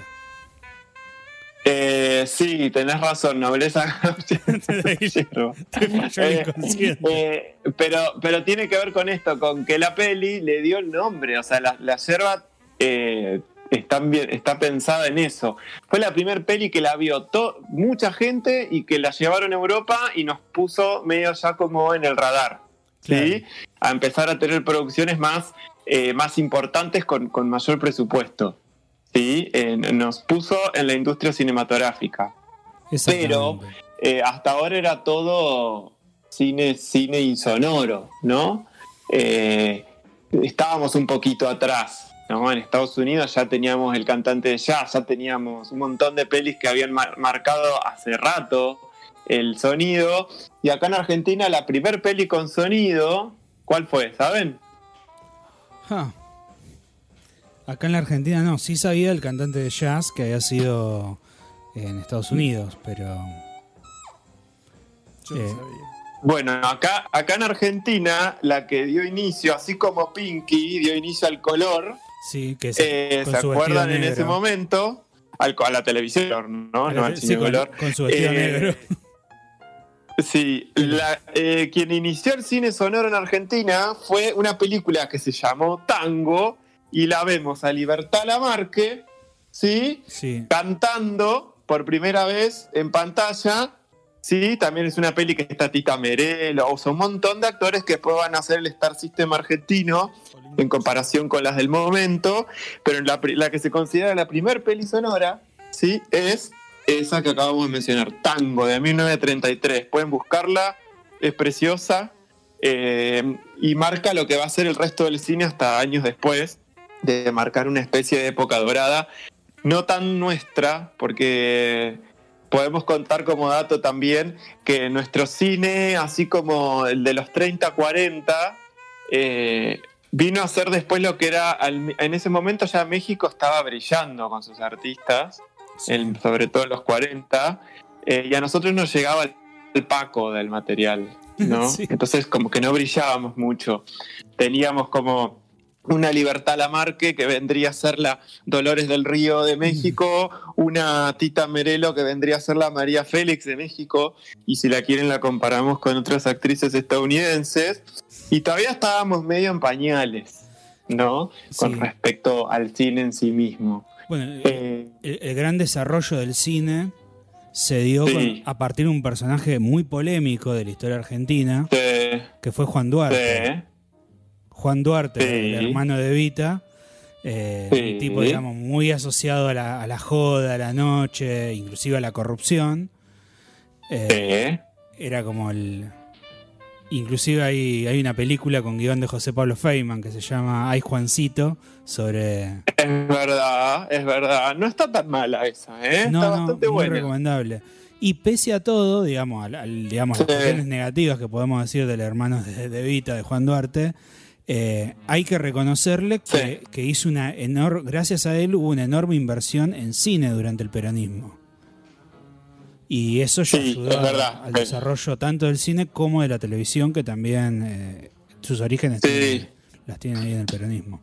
Eh, sí, tenés razón, nobleza Eh, eh, pero, pero tiene que ver con esto, con que la peli le dio el nombre. O sea, la, la yerba eh, está, bien, está pensada en eso. Fue la primer peli que la vio to- mucha gente y que la llevaron a Europa y nos puso medio ya como en el radar. ¿sí? A empezar a tener producciones más, eh, más importantes con, con mayor presupuesto. ¿Sí? Eh, nos puso en la industria cinematográfica pero eh, hasta ahora era todo cine, cine insonoro, ¿no? Eh, estábamos un poquito atrás, ¿no? En Estados Unidos ya teníamos el cantante de jazz, ya teníamos un montón de pelis que habían mar- marcado hace rato el sonido, y acá en Argentina la primer peli con sonido, ¿cuál fue? ¿Saben? Ja. Acá en la Argentina no, sí sabía el cantante de jazz que había sido en Estados Unidos, pero Yo no Eh, sabía. Bueno, acá, acá en Argentina la que dio inicio, así como Pinky dio inicio al color, sí, que se, Eh, con ¿Se su vestido acuerdan en negro. ese momento? Al- a la televisión, ¿no? No al sí, con, color. con su vestido Eh, negro. Sí, la- eh, quien inició el cine sonoro en Argentina fue una película que se llamó Tango y la vemos a Libertad Lamarque, ¿sí? Sí, Cantando por primera vez en pantalla, ¿sí? También es una peli que está Tita Merelo, o sea, un montón de actores que después van a hacer el Star System argentino en comparación con las del momento, pero la que se considera la primer peli sonora, ¿sí? Es esa que acabamos de mencionar, Tango, de 1933. Pueden buscarla, es preciosa eh, y marca lo que va a ser el resto del cine hasta años después, de marcar una especie de época dorada, no tan nuestra, porque podemos contar como dato también que nuestro cine, así como el de los 30, 40, eh, vino a ser después lo que era, en ese momento ya México estaba brillando con sus artistas, sí. en- sobre todo en los 40, eh, y a nosotros nos llegaba el, el paco del material, ¿no? Sí. Entonces como que no brillábamos mucho. Teníamos como una Libertad Lamarque que vendría a ser la Dolores del Río de México, una Tita Merelo que vendría a ser la María Félix de México, y si la quieren la comparamos con otras actrices estadounidenses, y todavía estábamos medio en pañales, ¿no? Con respecto al cine en sí mismo. Bueno, el, Eh, el- el gran desarrollo del cine se dio Sí. con- a partir de un personaje muy polémico de la historia argentina, sí, que fue Juan Duarte. Juan Duarte, Sí. el hermano de Vita, eh, Sí. un tipo, digamos, muy asociado a la, a la joda, a la noche, inclusive a la corrupción. Eh, Sí. Era como el... Inclusive hay, hay una película con guion de José Pablo Feynman que se llama Ay Juancito, sobre... Es verdad, es verdad. No está tan mala esa, ¿eh? No, está no, bastante muy buena. recomendable. Y pese a todo, digamos, al- al- digamos las cuestiones negativas que podemos decir del hermano de, de Vita, de Juan Duarte, Eh, hay que reconocerle que, que hizo una enorme, gracias a él hubo una enorme inversión en cine durante el peronismo. Y eso ya Sí, ayudó es a- verdad. al desarrollo tanto del cine como de la televisión, que también eh, sus orígenes Sí. tienen- las tienen ahí en el peronismo.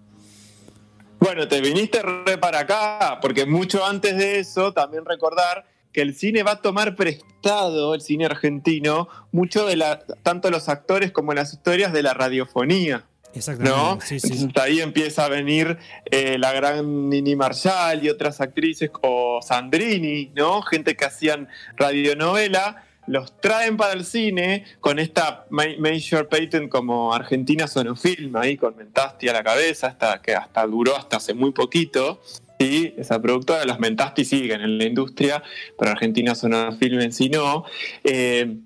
Bueno, te viniste re para acá, porque mucho antes de eso, también recordar que el cine va a tomar prestado, el cine argentino, mucho de la, tanto los actores como las historias de la radiofonía. Exactamente. ¿no? Sí, sí. Entonces, ahí empieza a venir eh, la gran Nini Marshall y otras actrices o Sandrini, ¿no? Gente que hacían radionovela, los traen para el cine con esta ma- Major Patent como Argentina Sonofilm, ahí con Mentasti a la cabeza, hasta, que hasta duró hasta hace muy poquito. Sí, esa productora, los Mentasti siguen en la industria, pero Argentina Sonofilm en sí no. Eh,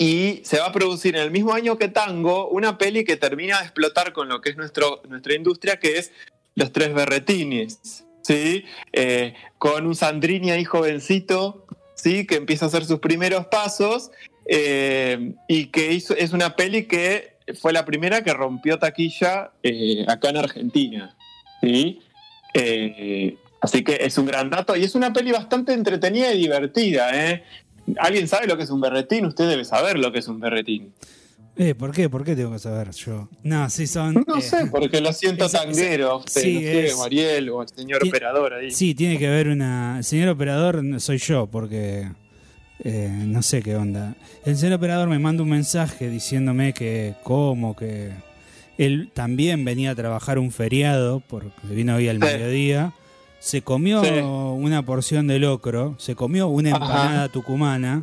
y se va a producir en el mismo año que Tango una peli que termina de explotar con lo que es nuestro, nuestra industria, que es Los Tres Berretines, ¿sí? Eh, con un Sandrini ahí jovencito, ¿sí? Que empieza a hacer sus primeros pasos eh, y que es una peli que fue la primera que rompió taquilla eh, acá en Argentina, ¿sí? Así que es un gran dato y es una peli bastante entretenida y divertida, ¿eh? ¿Alguien sabe lo que es un berretín? Usted debe saber lo que es un berretín. Eh, ¿Por qué? ¿Por qué tengo que saber yo? No, sí son... No eh, sé, porque lo siento esa- tanguero. usted, sí, no sé, es- Mariel o el señor Ti- operador ahí. Sí, tiene que haber una. El señor operador soy yo, porque eh, no sé qué onda. El señor operador me manda un mensaje diciéndome que cómo, que él también venía a trabajar un feriado, porque vino hoy al mediodía. Se comió Sí. una porción de locro, se comió una Ajá. empanada tucumana,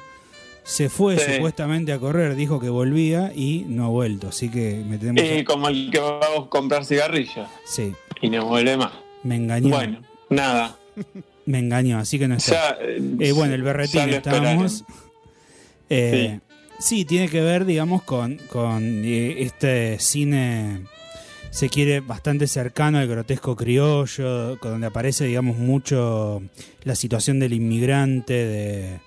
se fue Sí. supuestamente a correr, dijo que volvía y no ha vuelto. Así que me tenemos. Y como el que va a comprar cigarrillos Sí, y no vuelve más. me engañó. Bueno, nada. Me engañó, así que no está. Ya, eh, Eh, bueno, el berretín estábamos. Eh, sí. tiene que ver, digamos, con, con eh, este cine, se quiere bastante cercano al grotesco criollo, donde aparece, digamos, mucho la situación del inmigrante, de,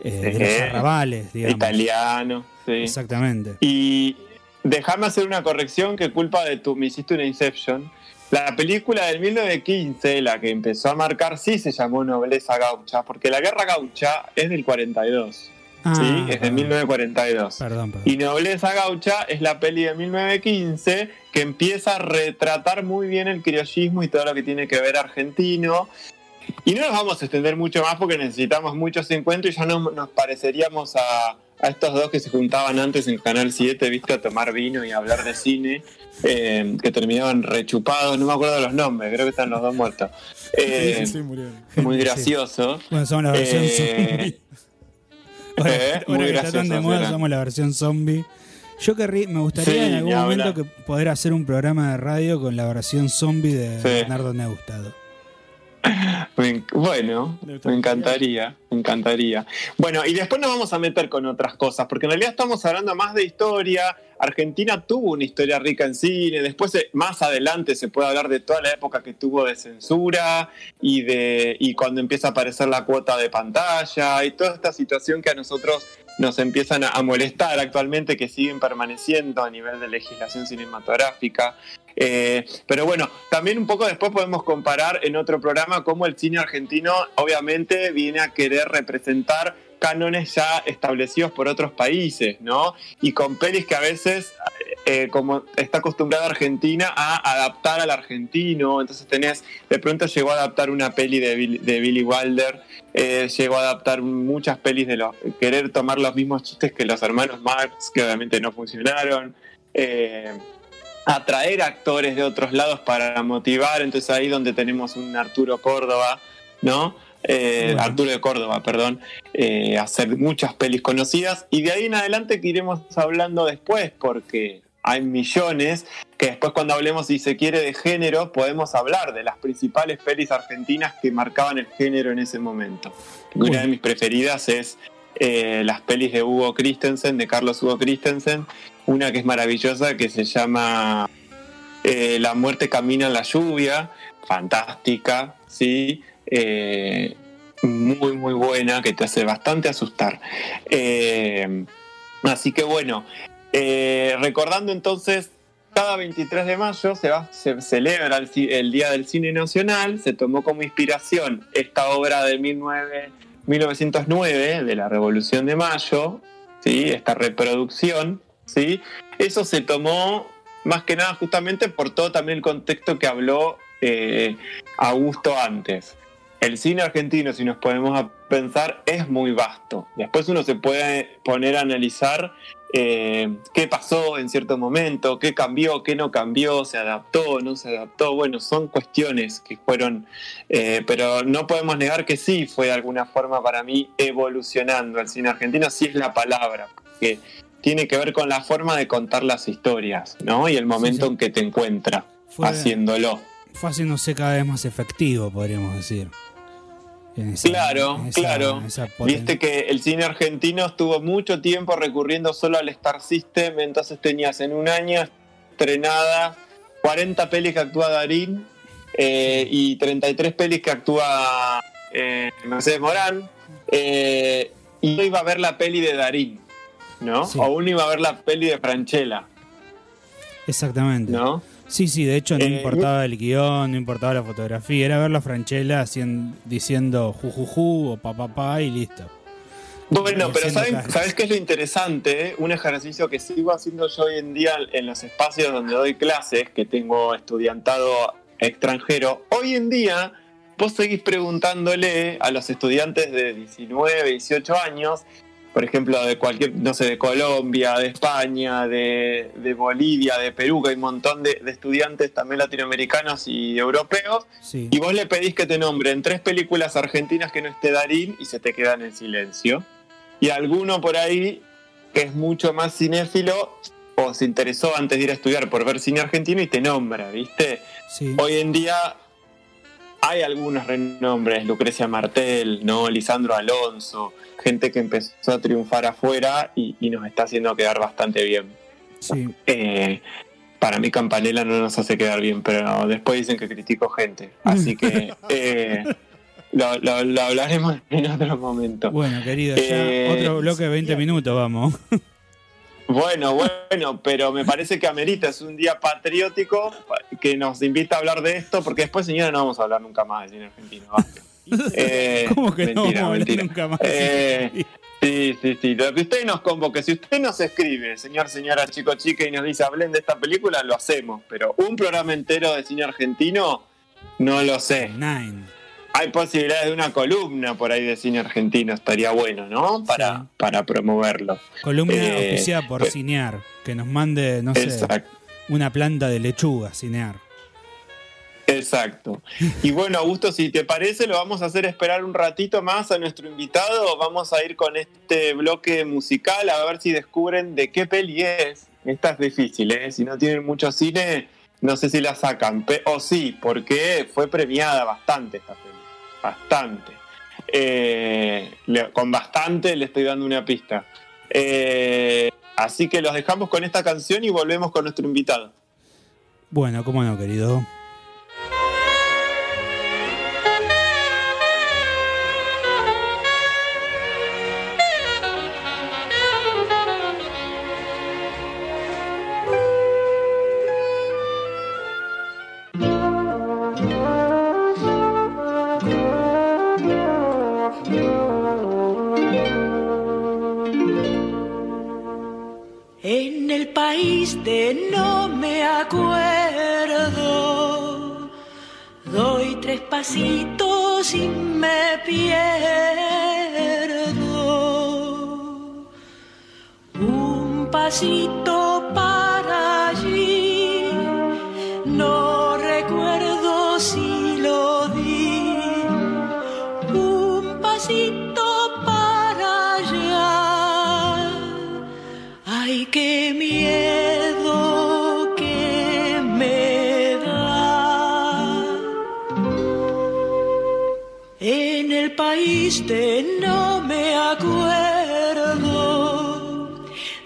eh, de los arrabales, digamos. Italiano, sí. Exactamente. Y déjame hacer una corrección que culpa de tu, me hiciste una Inception. La película del 1915, la que empezó a marcar, sí se llamó Nobleza Gaucha, porque la Guerra Gaucha es del 42, Ah, ¿sí? Es de perdón, 1942. Perdón, perdón. Y Nobleza Gaucha es la peli de 1915 que empieza a retratar muy bien el criollismo y todo lo que tiene que ver argentino. Y no nos vamos a extender mucho más porque necesitamos muchos encuentros y ya no nos pareceríamos a, a estos dos que se juntaban antes en Canal 7, viste, a tomar vino y a hablar de cine, eh, que terminaban rechupados, no me acuerdo los nombres, creo que están los dos muertos. Eh, Sí, murieron. muy Sí. gracioso. Bueno, somos la versión Eh, zombie. Ahora, eh, ahora que está tan de moda, somos la versión zombie. Yo querrí, me gustaría Sí, en algún momento que poder hacer un programa de radio con la versión zombie de Sí. Bernardo Neustado. Me bueno, Me encantaría, me encantaría. Bueno, y después nos vamos a meter con otras cosas, porque en realidad estamos hablando más de historia. Argentina tuvo una historia rica en cine, después eh, más adelante se puede hablar de toda la época que tuvo de censura y de y cuando empieza a aparecer la cuota de pantalla y toda esta situación que a nosotros nos empiezan a molestar actualmente, que siguen permaneciendo a nivel de legislación cinematográfica. Eh, pero bueno, también un poco después podemos comparar en otro programa cómo el cine argentino obviamente viene a querer representar cánones ya establecidos por otros países, ¿no? Y con pelis que a veces, eh, como está acostumbrada Argentina a adaptar al argentino, entonces tenés, de pronto llegó a adaptar una peli de, Bill- de Billy Wilder, eh, llegó a adaptar muchas pelis de los, querer tomar los mismos chistes que los hermanos Marx, que obviamente no funcionaron. Eh, atraer actores de otros lados para motivar, entonces ahí donde tenemos un Arturo Córdoba, ¿no? Eh, Bueno. Arturo de Córdoba, perdón, eh, hacer muchas pelis conocidas y de ahí en adelante que iremos hablando después porque hay millones que después cuando hablemos si se quiere de género podemos hablar de las principales pelis argentinas que marcaban el género en ese momento. Una de mis preferidas es eh, las pelis de Hugo Christensen, de Carlos Hugo Christensen, una que es maravillosa que se llama eh, La muerte camina en la lluvia, fantástica, ¿sí? Eh, muy, muy buena, que te hace bastante asustar. Eh, así que bueno, recordando entonces cada 23 de mayo se, va, se celebra el, el Día del Cine Nacional, se tomó como inspiración esta obra de 19 1909, de la Revolución de Mayo, ¿sí? esta reproducción, ¿sí? eso se tomó más que nada justamente por todo también el contexto que habló eh, Augusto antes. El cine argentino, si nos ponemos a pensar, es muy vasto. Después uno se puede poner a analizar eh, qué pasó en cierto momento, qué cambió, qué no cambió, se adaptó, no se adaptó. Bueno, son cuestiones que fueron, eh, pero no podemos negar que sí fue de alguna forma para mí evolucionando el cine argentino, sí es la palabra, tiene que ver con la forma de contar las historias, ¿no? Y el momento sí. en que te encuentra Fue- haciéndolo. Fue haciéndose cada vez más efectivo, podríamos decir. Esa- Claro, esa- claro. esa Viste que el cine argentino estuvo mucho tiempo recurriendo solo al Star System, entonces tenías en un año estrenada 40 pelis que actúa Darín eh, y 33 pelis que actúa eh, Mercedes Morán. eh, y uno iba a ver la peli de Darín, ¿no? Sí. O uno iba a ver la peli de Franchella, Exactamente. ¿no? Sí, sí, de hecho no Eh, importaba el guion, no importaba la fotografía, era ver la Franchella diciendo jujuju o papapá y listo. Bueno, pero ¿saben. ¿sabes qué es lo interesante? Un ejercicio que sigo haciendo yo hoy en día en los espacios donde doy clases, que tengo estudiantado extranjero. Hoy en día, vos seguís preguntándole a los estudiantes de 19, 18 años, por ejemplo, de cualquier, no sé, de Colombia, de España, de, de Bolivia, de Perú, que hay un montón de, de estudiantes también latinoamericanos y europeos, Sí. y vos le pedís que te nombren tres películas argentinas que no esté Darín y se te quedan en silencio. Y alguno por ahí que es mucho más cinéfilo o se interesó antes de ir a estudiar por ver cine argentino y te nombra, ¿viste? sí. Hoy en día hay algunos renombres, Lucrecia Martel, ¿no? Lisandro Alonso, gente que empezó a triunfar afuera y, y nos está haciendo quedar bastante bien. sí. Eh, para mí Campanella no nos hace quedar bien, pero después dicen que critico gente. Así que eh, lo, lo- lo hablaremos en otro momento. Bueno, querido, ya Eh, otro bloque de 20 minutos, vamos. Bueno, bueno, pero me parece que amerita, es un día patriótico que nos invita a hablar de esto, porque después, señora, no vamos a hablar nunca más de cine argentino. Eh, ¿Cómo que no mentira, hablar mentira. nunca más? Eh, Sí, sí, sí. Lo que usted nos convoque, si usted nos escribe, señor, señora, chico, chica, y nos dice hablen de esta película, lo hacemos. Pero un programa entero de cine argentino, no lo sé. Nine. Hay posibilidades de una columna por ahí de cine argentino, estaría bueno, ¿no? Para, Sí. para promoverlo. Columna Eh, auspiciada por eh, Cinear, que nos mande, no sé, una planta de lechuga, Cinear. Exacto. Y bueno, Augusto, si te parece, lo vamos a hacer esperar un ratito más a nuestro invitado. Vamos a ir con este bloque musical a ver si descubren de qué peli es. Esta es difícil, ¿eh? Si no tienen mucho cine, no sé si la sacan. O sí, porque fue premiada bastante esta peli. Bastante. Eh, con bastante le estoy dando una pista. Eh, así que los dejamos con esta canción y volvemos con nuestro invitado. Bueno, cómo no, querido. Acuerdo, doy tres pasitos y me pierdo. Un pasito para no me acuerdo,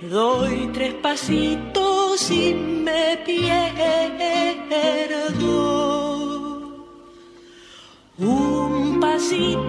doy tres pasitos y me pierdo. Un pasito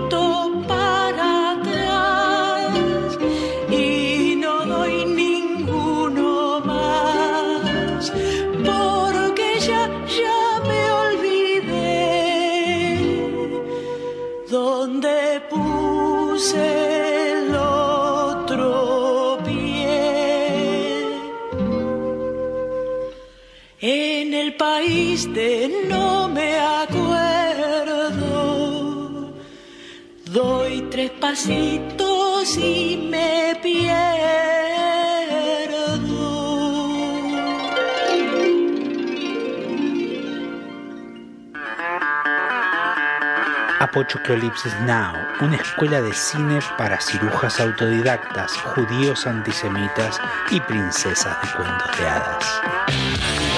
pasitos y me pierdo. Now, una escuela de cine para cirujas autodidactas, judíos antisemitas y princesas de cuentos de hadas.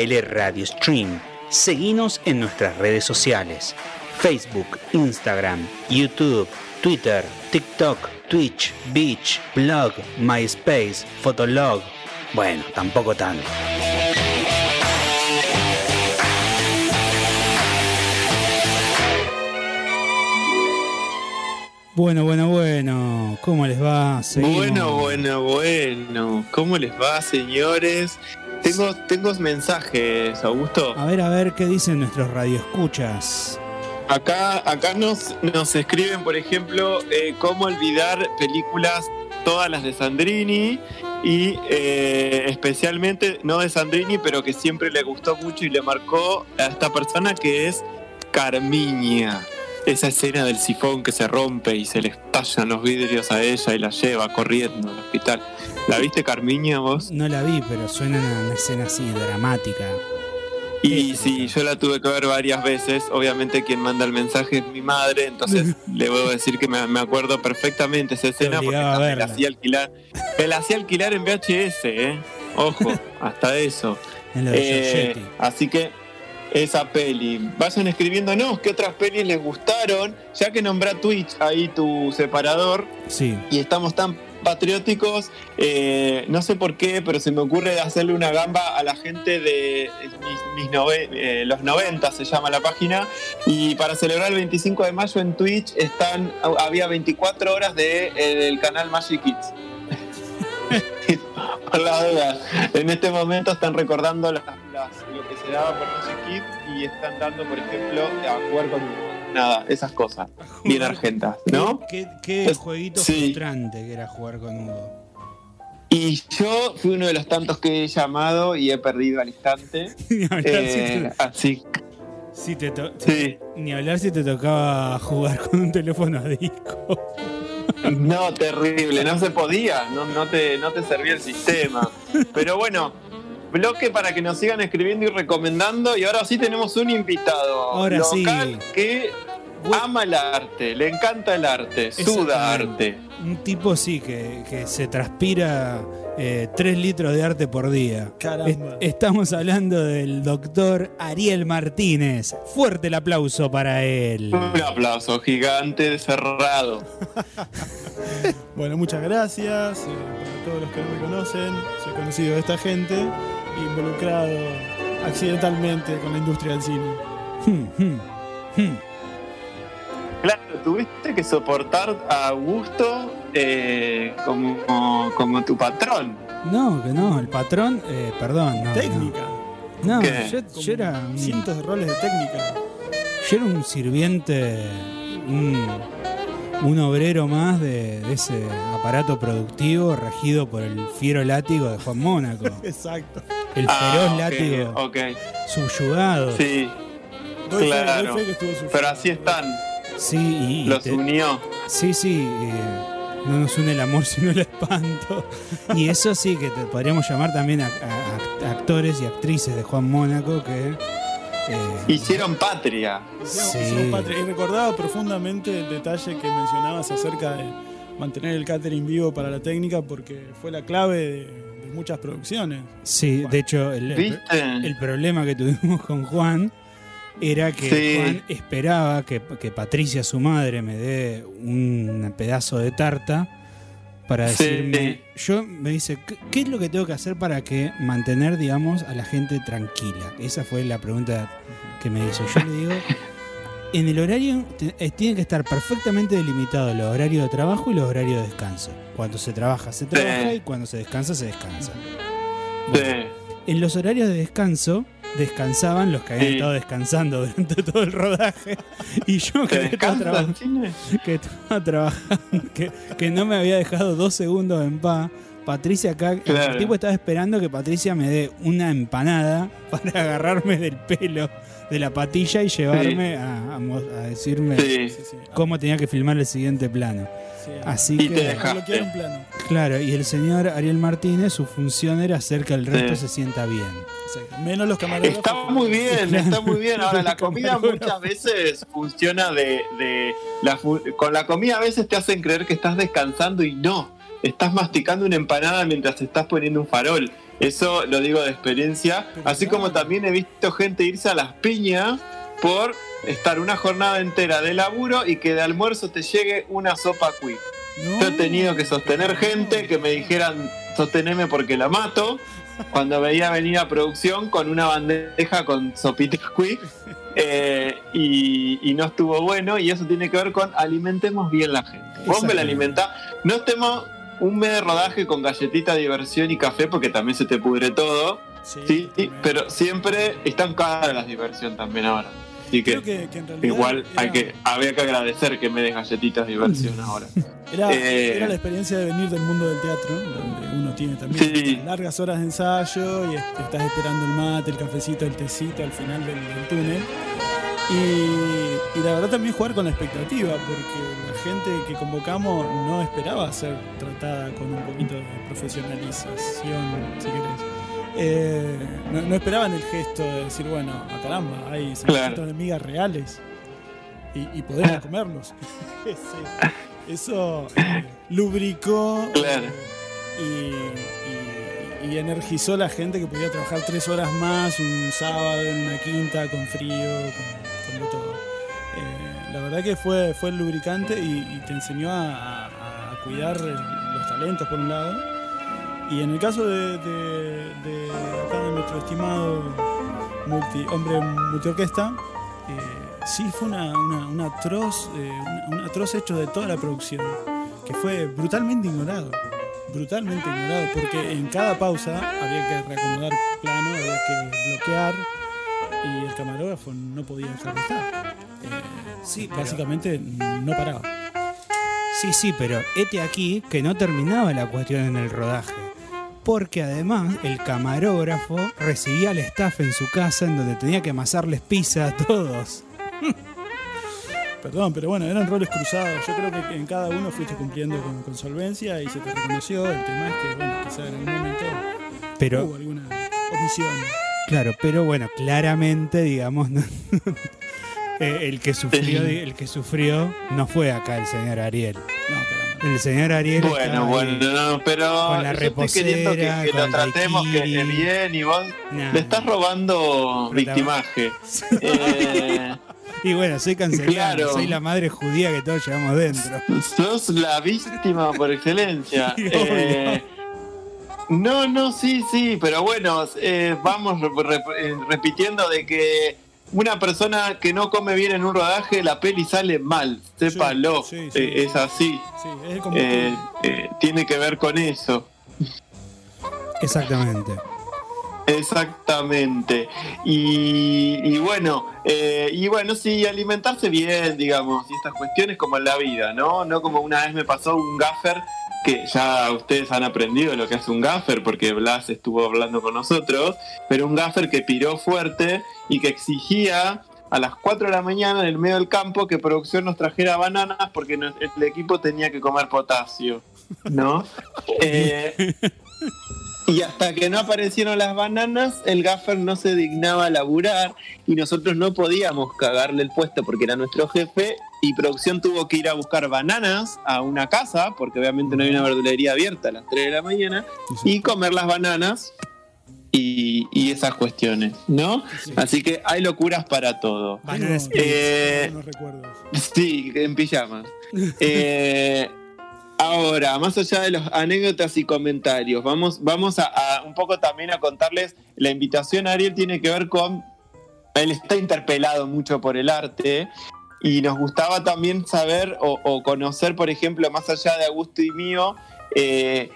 4KL Radio Stream. Seguinos en nuestras redes sociales. Facebook, Instagram, YouTube, Twitter, TikTok, Twitch, Beach, Blog, MySpace, Fotolog. Bueno, tampoco tanto. Bueno, bueno, bueno. ¿Cómo les va? Seguimos. Bueno, bueno, bueno. ¿Cómo les va, señores? Tengo, tengo mensajes, Augusto. A ver, a ver qué dicen nuestros radioescuchas. Acá, acá nos, nos escriben, por ejemplo, eh, cómo olvidar películas, todas las de Sandrini. y eh, especialmente, no de Sandrini, pero que siempre le gustó mucho y le marcó a esta persona que es Carmiña. Esa escena del sifón que se rompe y se le estallan los vidrios a ella y la lleva corriendo al hospital. ¿La viste Carmiña vos? No la vi, pero suena una, escena así dramática. Y sí, yo la tuve que ver varias veces. Obviamente quien manda el mensaje es mi madre, entonces le voy a decir que me, me acuerdo perfectamente esa escena porque me la hacía alquilar. Me la hacía alquilar en VHS, ¿eh? Ojo, hasta eso. En lo de Eh, así que esa peli. Vayan escribiéndonos qué otras pelis les gustaron, ya que nombra Twitch ahí tu separador Sí. y estamos tan patrióticos, eh, no sé por qué, pero se me ocurre hacerle una gamba a la gente de mis, mis nove- eh, los 90, se llama la página, y para celebrar el 25 de mayo en Twitch están había 24 horas de, eh, del canal Magic Kids. por la duda, en este momento están recordando las- las- lo que se daba por Magic Kids y están dando, por ejemplo, a jugar con nada, esas cosas, bien argentas, ¿no? Qué, qué jueguito sí. frustrante que era jugar con Hugo. Y yo fui uno de los tantos que he llamado y he perdido al instante. Ni hablar, Eh, así, si te, si te to- sí. ni hablar si te tocaba jugar con un teléfono a disco. No, terrible, no se podía, no, no, te, no te servía el sistema. Pero bueno, bloque para que nos sigan escribiendo y recomendando. Y ahora sí tenemos un invitado Ahora local sí. que ama el arte, le encanta el arte, suda arte. Un tipo sí que, que se transpira 3 litros de arte por día. Caramba. Es- estamos hablando del doctor Ariel Martínez. Fuerte el aplauso para él. Un aplauso gigante cerrado. Bueno, muchas gracias. eh, para todos los que no me conocen, soy conocido de esta gente, involucrado accidentalmente con la industria del cine. Hmm, hmm, hmm. Claro, tuviste que soportar a Augusto eh, como, como tu patrón. No, que no, el patrón, eh, perdón, no. Técnica. No, yo, era un, Cientos de roles de técnica. yo era un sirviente, un, un obrero más de, de ese aparato productivo regido por el fiero látigo de Juan Mónaco. Exacto. El Ah, feroz látigo ok. subyugado. Sí, Doy fe- Claro. doy fe que estuvo sufriendo. pero así están, Sí, y- los te- unió. sí, sí, eh, no nos une el amor sino el espanto. Y eso sí que te podríamos llamar también a, a- a actores y actrices de Juan Mónaco que... eh, Hicieron patria. Sí. hicimos patria. Y recordaba profundamente el detalle que mencionabas acerca de mantener el catering vivo para la técnica porque fue la clave de, de muchas producciones. sí, de hecho, el, el- ¿Viste? el problema que tuvimos con Juan era que Sí. Juan esperaba que, que Patricia, su madre, me dé un pedazo de tarta para Sí. decirme. Yo me dice, ¿qué, es lo que tengo que hacer para que mantener, digamos, a la gente tranquila? Esa fue la pregunta que me hizo. Yo le digo. En el horario eh, tiene que estar perfectamente delimitado los horarios de trabajo y los horarios de descanso. Cuando se trabaja, se trabaja y cuando se descansa, se descansa. Bueno, en los horarios de descanso descansaban los que habían Sí. estado descansando durante todo el rodaje y yo que ¿Te estaba, traba- que trabajando que, que no me había dejado dos segundos en paz Patricia acá el Claro. tipo estaba esperando que Patricia me dé una empanada para agarrarme del pelo de la patilla y llevarme a, a mo- a decirme sí. cómo tenía que filmar el siguiente plano Sí. así Y que te deja- un plano. claro y el señor Ariel Martínez su función era hacer que el resto Sí. se sienta bien Exacto. Menos los camarógrafos. Está muy bien, está muy bien. Ahora, la comida muchas veces funciona de. de la fu- con la comida a veces te hacen creer que estás descansando y no. Estás masticando una empanada mientras estás poniendo un farol. Eso lo digo de experiencia. Así como también he visto gente irse a las piñas por estar una jornada entera de laburo y que de almuerzo te llegue una sopa quick. No. Yo he tenido que sostener gente que me dijeran, sosteneme porque la mato. Cuando veía venir a producción con una bandeja con sopitas quick eh, y, y no estuvo bueno. Y eso tiene que ver con alimentemos bien la gente. Vos me la alimentás. No estemos un mes de rodaje con galletita, diversión y café porque también se te pudre todo. Sí, Sí, pero siempre están caras las diversión también ahora. Así que, igual hay que, había que agradecer que me des galletitas diversión ahora. Era, Eh, era la experiencia de venir del mundo del teatro, donde uno tiene también Sí. largas horas de ensayo y est- estás esperando el mate, el cafecito, el tecito al final del, del túnel. Y, y la verdad también jugar con la expectativa, porque la gente que convocamos no esperaba ser tratada con un poquito de profesionalización, si querés. Eh, no, no esperaban el gesto de decir, bueno, a caramba, hay sanguchitos de migas reales y, y podemos comerlos. Sí. Eso eh, lubricó Claro. y, y- y energizó a la gente que podía trabajar tres horas más un sábado en una quinta con frío, con, con de todo. Eh, la verdad que fue, fue el lubricante y, y te enseñó a, a- a cuidar el- los talentos por un lado. Y en el caso de, de- de acá de nuestro estimado multi, hombre multiorquesta, eh, sí fue una, una- una atroz, eh, un atroz hecho de toda la producción, que fue brutalmente ignorado. Brutalmente ignorado, porque en cada pausa había que reacomodar plano, había que bloquear y el camarógrafo no podía dejar de estar. Eh, Sí, pero- básicamente no paraba. Sí, sí, pero este aquí que no terminaba la cuestión en el rodaje. Porque además el camarógrafo recibía al staff en su casa en donde tenía que amasarles pizza a todos. Perdón, pero bueno, eran roles cruzados. Yo creo que en cada uno fuiste cumpliendo con, con solvencia y se te reconoció. El tema es que, bueno, quizá en algún momento Pero- hubo alguna omisión. Claro, pero bueno, claramente, digamos, no- eh, el, que sufrió, el que sufrió no fue acá el señor Ariel. No, caramba. El señor Ariel. Bueno, bueno, no, pero con la yo estoy queriendo que, que lo tratemos que esté bien y vos Nah. le estás robando victimaje. Eh, Y bueno, soy cancelado, Claro. soy la madre judía que todos llevamos dentro. sos la víctima por excelencia. Eh, no, no, sí, sí, pero bueno, eh, vamos re- re- repitiendo de que una persona que no come bien en un rodaje, la peli sale mal, sépalo, sí, sí. Eh, es así. Es. Eh, eh, tiene que ver con eso. Exactamente. Exactamente. Y, y bueno, eh, y bueno, sí, alimentarse bien, digamos, y estas cuestiones como en la vida, ¿no? No como una vez me pasó un gaffer, que ya ustedes han aprendido lo que hace un gaffer, porque Blas estuvo hablando con nosotros, pero un gaffer que piró fuerte y que exigía a las 4 de la mañana en el medio del campo que producción nos trajera bananas porque nos- el equipo tenía que comer potasio, ¿no? Eh, y hasta que no aparecieron las bananas, el gaffer no se dignaba a laburar y nosotros no podíamos cagarle el puesto porque era nuestro jefe y producción tuvo que ir a buscar bananas a una casa, porque obviamente no hay una verdulería abierta a las 3 de la mañana, y comer las bananas y, y esas cuestiones, ¿no? Así que hay locuras para todo. Bananas Eh, recuerdos. Sí, en pijamas. Eh, ahora, más allá de las anécdotas y comentarios, vamos, vamos a, un poco también a contarles, la invitación a Ariel tiene que ver con, él está interpelado mucho por el arte y nos gustaba también saber o, conocer, por ejemplo, más allá de Augusto y mío, eh,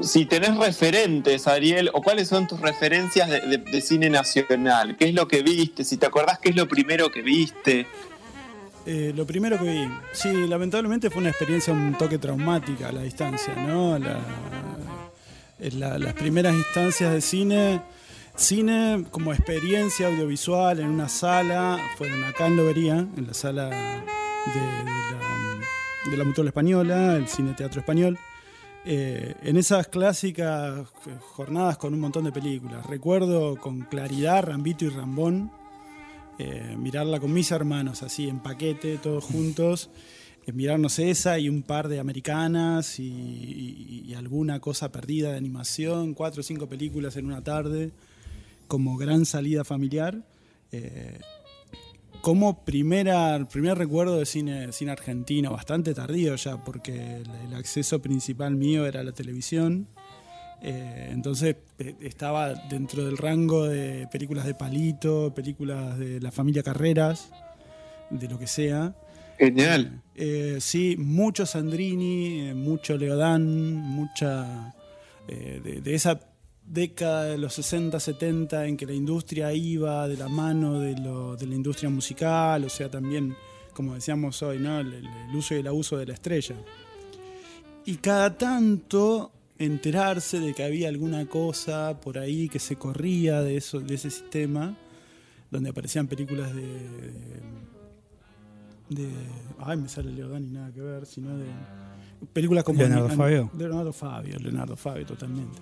si tenés referentes, Ariel, o cuáles son tus referencias de, de- de cine nacional, qué es lo que viste, si te acordás qué es lo primero que viste. Eh, lo primero que vi, sí, lamentablemente fue una experiencia un toque traumática a la distancia, ¿no? La- las primeras instancias de cine, cine como experiencia audiovisual en una sala, fueron acá en Lobería, en la sala de, de la, de la Mutual Española, el Cine Teatro Español. Eh, en esas clásicas jornadas con un montón de películas. Recuerdo con claridad Rambito y Rambón, eh, mirarla con mis hermanos, así en paquete, todos juntos, eh, mirarnos esa y un par de americanas y, alguna cosa perdida de animación, cuatro o cinco películas en una tarde, como gran salida familiar. eh, como primera, primer recuerdo de cine, cine argentino, bastante tardío ya, porque el acceso principal mío era la televisión. Eh, entonces eh, estaba dentro del rango de películas de Palito, películas de la familia Carreras, de lo que sea. Genial. Eh, sí, mucho Sandrini, eh, mucho Leodán, mucha eh, de, de esa década de los 60, 70 en que la industria iba de la mano de, lo- de la industria musical, o sea, también, como decíamos hoy, ¿no? el- el uso y el abuso de la estrella. Y cada tanto enterarse de que había alguna cosa por ahí que se corría de, eso, de ese sistema, donde aparecían películas de, Ay, me sale Leo Dani, nada que ver, sino de... Películas como... Leonardo Ani- Fabio. Leonardo Fabio, Leonardo Fabio, totalmente.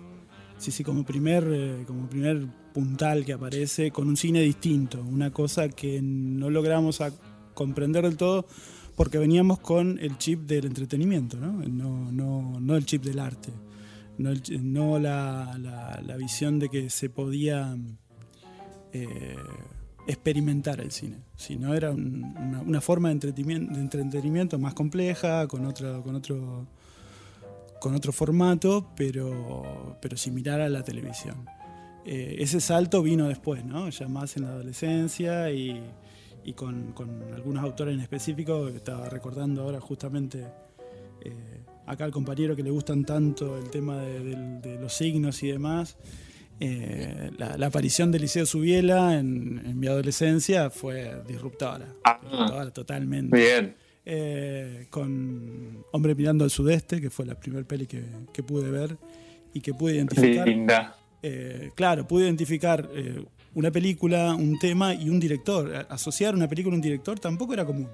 Sí, sí, como primer, eh, como primer puntal que aparece con un cine distinto, una cosa que no logramos a comprender del todo porque veníamos con el chip del entretenimiento, ¿no? No, no, no el chip del arte, no, la, la- visión de que se podía eh, experimentar el cine, sino era un- una, forma de entretenimiento, de entretenimiento más compleja, con otro, con otro con otro formato, pero, pero similar a la televisión. Eh, ese salto vino después, ¿no? ya más en la adolescencia y, y con, con algunos autores en específico. Estaba recordando ahora justamente eh, acá al compañero que le gustan tanto el tema de, los signos y demás. Eh, la, la aparición de Liceo Subiela en, en mi adolescencia fue disruptora. disruptora totalmente. Bien. Eh, con Hombre mirando al sudeste, que fue la primera peli que, que pude ver y que pude identificar. Linda. Eh, claro, pude identificar una película, un tema y un director. Asociar una película a un director tampoco era común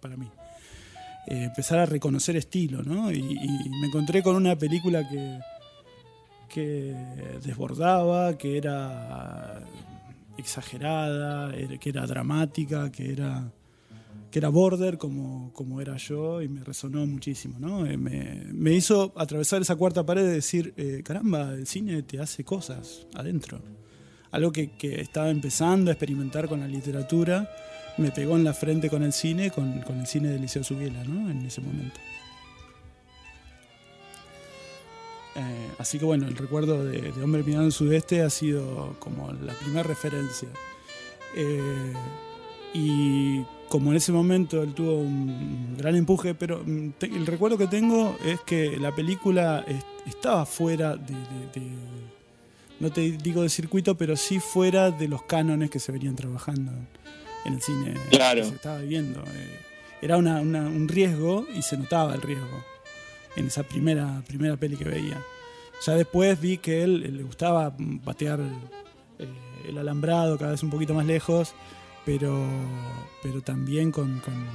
para mí. Eh, empezar a reconocer estilo, ¿no? Y, me encontré con una película que, que desbordaba, que era exagerada, era- que era dramática, que era que era border como, como era yo y me resonó muchísimo, ¿no? Eh, me, me hizo atravesar esa cuarta pared de decir, eh, caramba, el cine te hace cosas adentro. Algo que, que estaba empezando a experimentar con la literatura, me pegó en la frente con el cine, con, el cine de Liceo Subiela, ¿no? En ese momento. Eh, así que bueno, el recuerdo de, de Hombre Mirando al Sudeste ha sido como la primera referencia. Eh, y como en ese momento él tuvo un gran empuje, pero mm, te- el recuerdo que tengo es que la película es- estaba fuera de, de- no te digo de circuito, pero sí fuera de los cánones que se venían trabajando el cine Claro. que se estaba viviendo. Eh, era una- una- un riesgo y se notaba el riesgo en esa primera, primera peli que veía. Ya después vi que él, él le gustaba patear eh, el alambrado cada vez un poquito más lejos, pero, pero también con, con-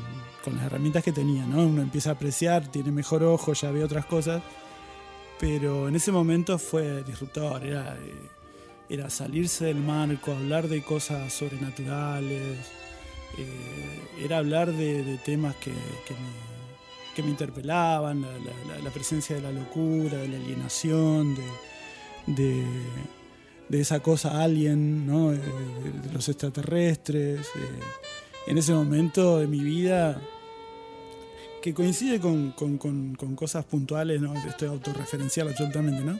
con las herramientas que tenía. ¿no? Uno empieza a apreciar, tiene mejor ojo, ya ve otras cosas, pero en ese momento fue disruptor, era, eh, era salirse del marco, hablar de cosas sobrenaturales, eh, era hablar de, temas que, que me, interpelaban, la, presencia de la locura, de la alienación, de, de, esa cosa alien, ¿no? De, los extraterrestres. eh. En ese momento de mi vida, que coincide con- con cosas puntuales, ¿no? estoy autorreferencial absolutamente, ¿no?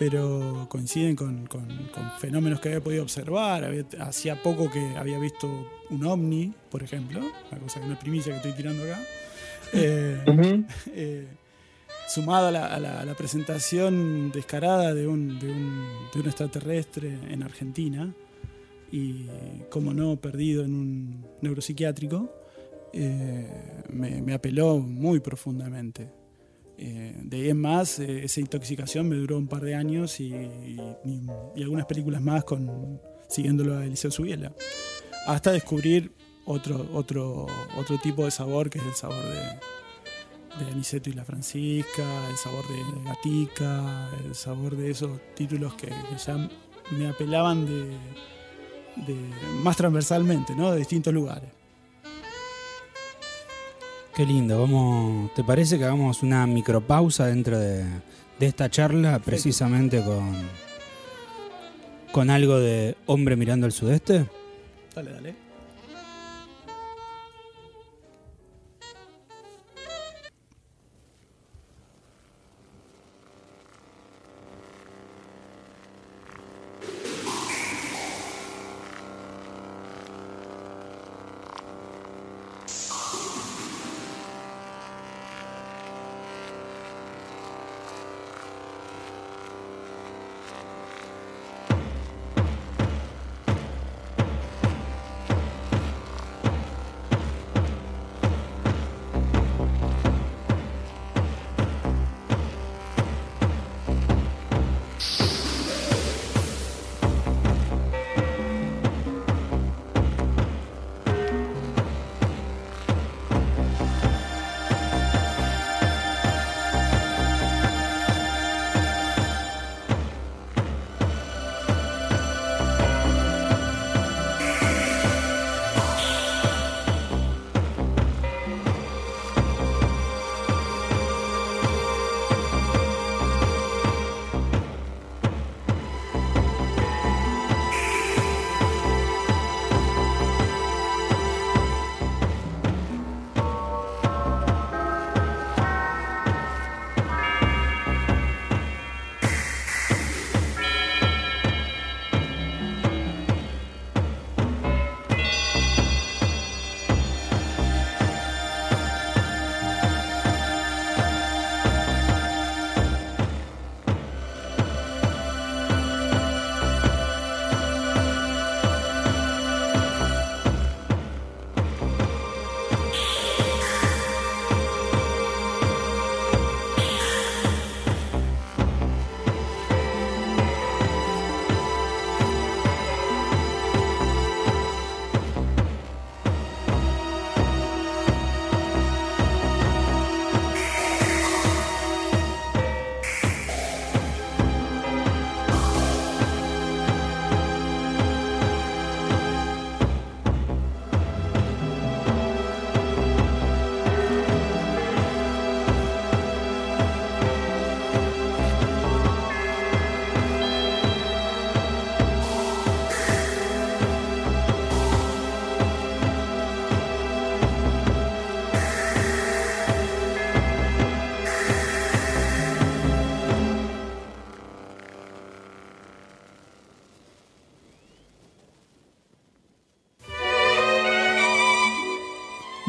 Pero coinciden con, con- con fenómenos que había podido observar. Había- hacía poco que había visto un ovni, por ejemplo, una cosa que una primicia que estoy tirando acá. Eh, eh, sumado a la, a la- a la presentación descarada de un, de, un, de un extraterrestre en Argentina y, como no, perdido en un neuropsiquiátrico, eh, me, me apeló muy profundamente. Eh, de ahí en más, eh, esa intoxicación me duró un par de años y, y- algunas películas más con, siguiéndolo a Eliseo Subiela. Hasta descubrir otro, otro, otro tipo de sabor, que es el sabor de, de Aniceto y la Francisca, el sabor de Gatica, el sabor de esos títulos que, ya me apelaban de- más transversalmente, ¿no? de distintos lugares. Qué lindo. Vamos, ¿Te parece que hagamos una micropausa dentro de, de esta charla precisamente con, con algo de hombre mirando al sudeste? Dale, dale.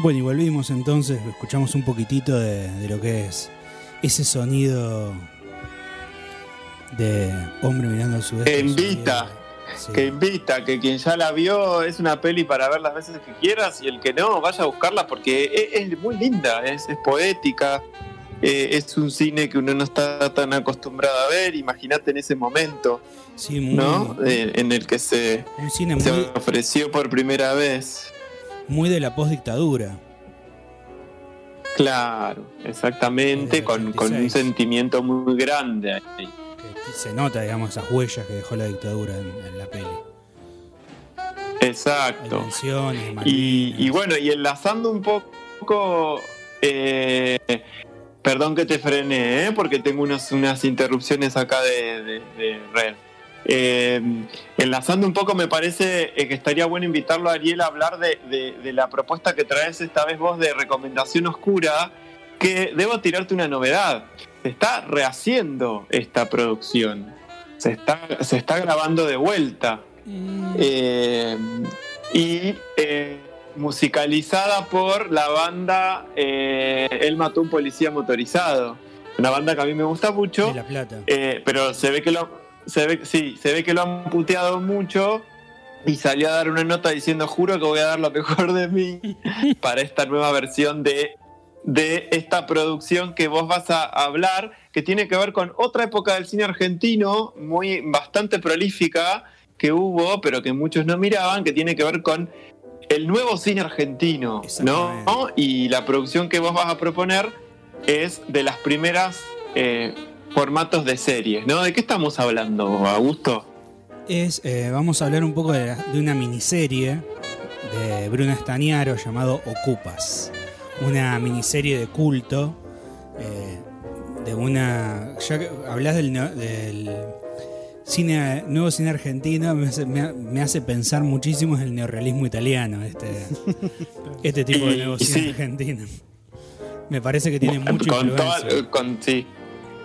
Bueno, y volvimos entonces, escuchamos un poquitito de, de lo que es ese sonido de hombre mirando a su vez. Que invita, que invita, que quien ya la vio es una peli para ver las veces que quieras y el que no, vaya a buscarla porque es, es muy linda, es, es poética, eh, es un cine que uno no está tan acostumbrado a ver, imagínate en ese momento, Sí, muy, ¿no? Eh, en el que se, muy, ofreció por primera vez. Muy de la postdictadura. Claro, exactamente, el con, con un 86. sentimiento muy grande. ahí. Que se nota, digamos, esas huellas que dejó la dictadura en, en la peli. Exacto. Y, bueno, y enlazando un poco, eh, perdón que te frené, ¿eh? porque tengo unos, unas interrupciones acá de, de- de red. Eh, enlazando un poco, me parece eh, que estaría bueno invitarlo a Ariel a hablar de, de- de la propuesta que traes esta vez vos de recomendación oscura, que debo tirarte una novedad. Se está rehaciendo esta producción. Se está, se está grabando de vuelta. Eh, y eh, musicalizada por la banda Él mató a un policía motorizado. Una banda que a mí me gusta mucho, de La Plata. pero se ve que lo se ve, sí, se ve que lo han puteado mucho y salió a dar una nota diciendo juro que voy a dar lo mejor de mí para esta nueva versión de, de esta producción que vos vas a hablar, que tiene que ver con otra época del cine argentino, muy bastante prolífica que hubo, pero que muchos no miraban, que tiene que ver con el nuevo cine argentino. ¿no? Y la producción que vos vas a proponer es de las primeras eh, formatos de series, ¿no? ¿De qué estamos hablando, Augusto? Es, eh, vamos a hablar un poco de, la- de una miniserie de Bruno Estañaro llamado Ocupas. Una miniserie de culto eh, de una... Ya que hablas del, neo- del cine, nuevo cine argentino, me hace, me ha- me hace pensar muchísimo en el neorrealismo italiano, este, este tipo de nuevo cine sí. argentino. Me parece que tiene mucha con, toda- influencia. con, sí,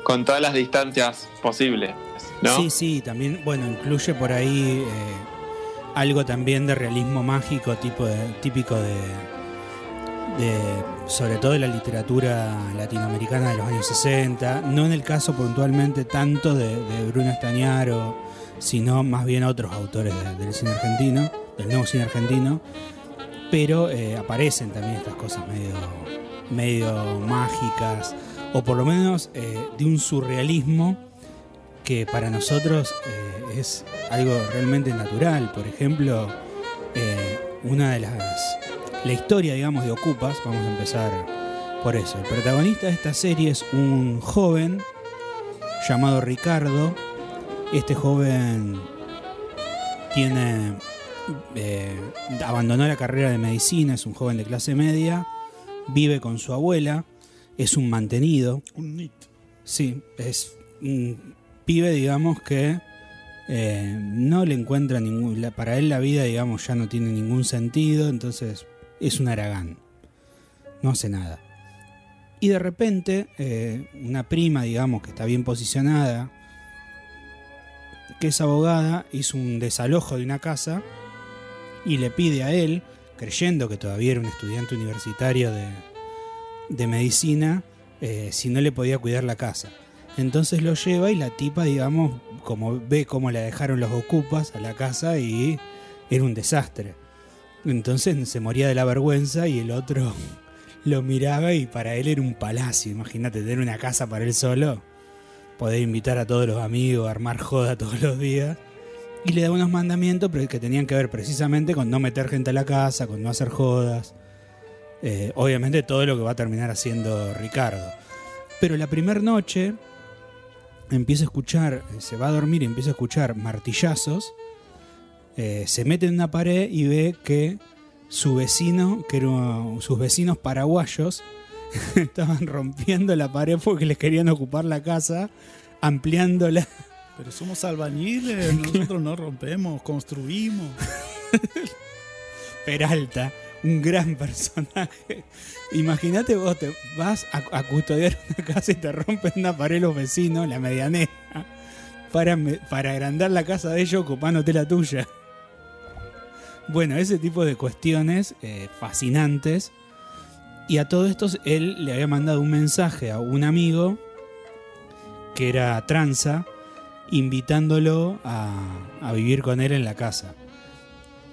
con todas las distancias posibles, ¿no? Sí, sí, también, bueno, incluye por ahí eh, algo también de realismo mágico, tipo de, típico de, de, sobre todo de la literatura latinoamericana de los años 60, no en el caso puntualmente tanto de, Bruno Estañaro, sino más bien otros autores de- del cine argentino, del nuevo cine argentino, pero eh, aparecen también estas cosas medio, medio mágicas, o por lo menos eh, de un surrealismo que para nosotros eh, es algo realmente natural. Por ejemplo, eh, una de las. La historia, digamos, de Ocupas, vamos a empezar por eso. El protagonista de esta serie es un joven llamado Ricardo. Este joven tiene. abandonó la carrera de medicina, es un joven de clase media, vive con su abuela, es un mantenido. Un nit. Sí, es un pibe, digamos, que eh, no le encuentra ningún... la- para él la vida, digamos, ya no tiene ningún sentido, entonces es un aragán. No hace nada. Y de repente, eh, una prima, digamos, que está bien posicionada, que es abogada, hizo un desalojo de una casa y le pide a él, creyendo que todavía era un estudiante universitario de, de medicina, eh, si no le podía cuidar la casa. Entonces lo lleva y la tipa, digamos, como ve cómo la dejaron los ocupas a la casa y era un desastre. Entonces se moría de la vergüenza y el otro lo miraba y para él era un palacio. Imagínate tener una casa para él solo, poder invitar a todos los amigos, armar joda todos los días. Y le da unos mandamientos que tenían que ver precisamente con no meter gente a la casa, con no hacer jodas. Eh, obviamente todo lo que va a terminar haciendo Ricardo. Pero la primera noche empieza a escuchar, eh, se va a dormir y empieza a escuchar martillazos. eh, se mete en una pared y ve que su vecino, que eran sus vecinos paraguayos, estaban rompiendo la pared porque les querían ocupar la casa, ampliándola. Pero somos albañiles, nosotros no rompemos, construimos. Peralta, un gran personaje. Imagínate vos te vas a, custodiar una casa y te rompen una pared los vecinos, la medianera, para, para agrandar la casa de ellos ocupándote la tuya. Bueno, ese tipo de cuestiones eh, fascinantes Y a todo esto él le había mandado un mensaje a un amigo que era tranza, invitándolo a vivir con él en la casa.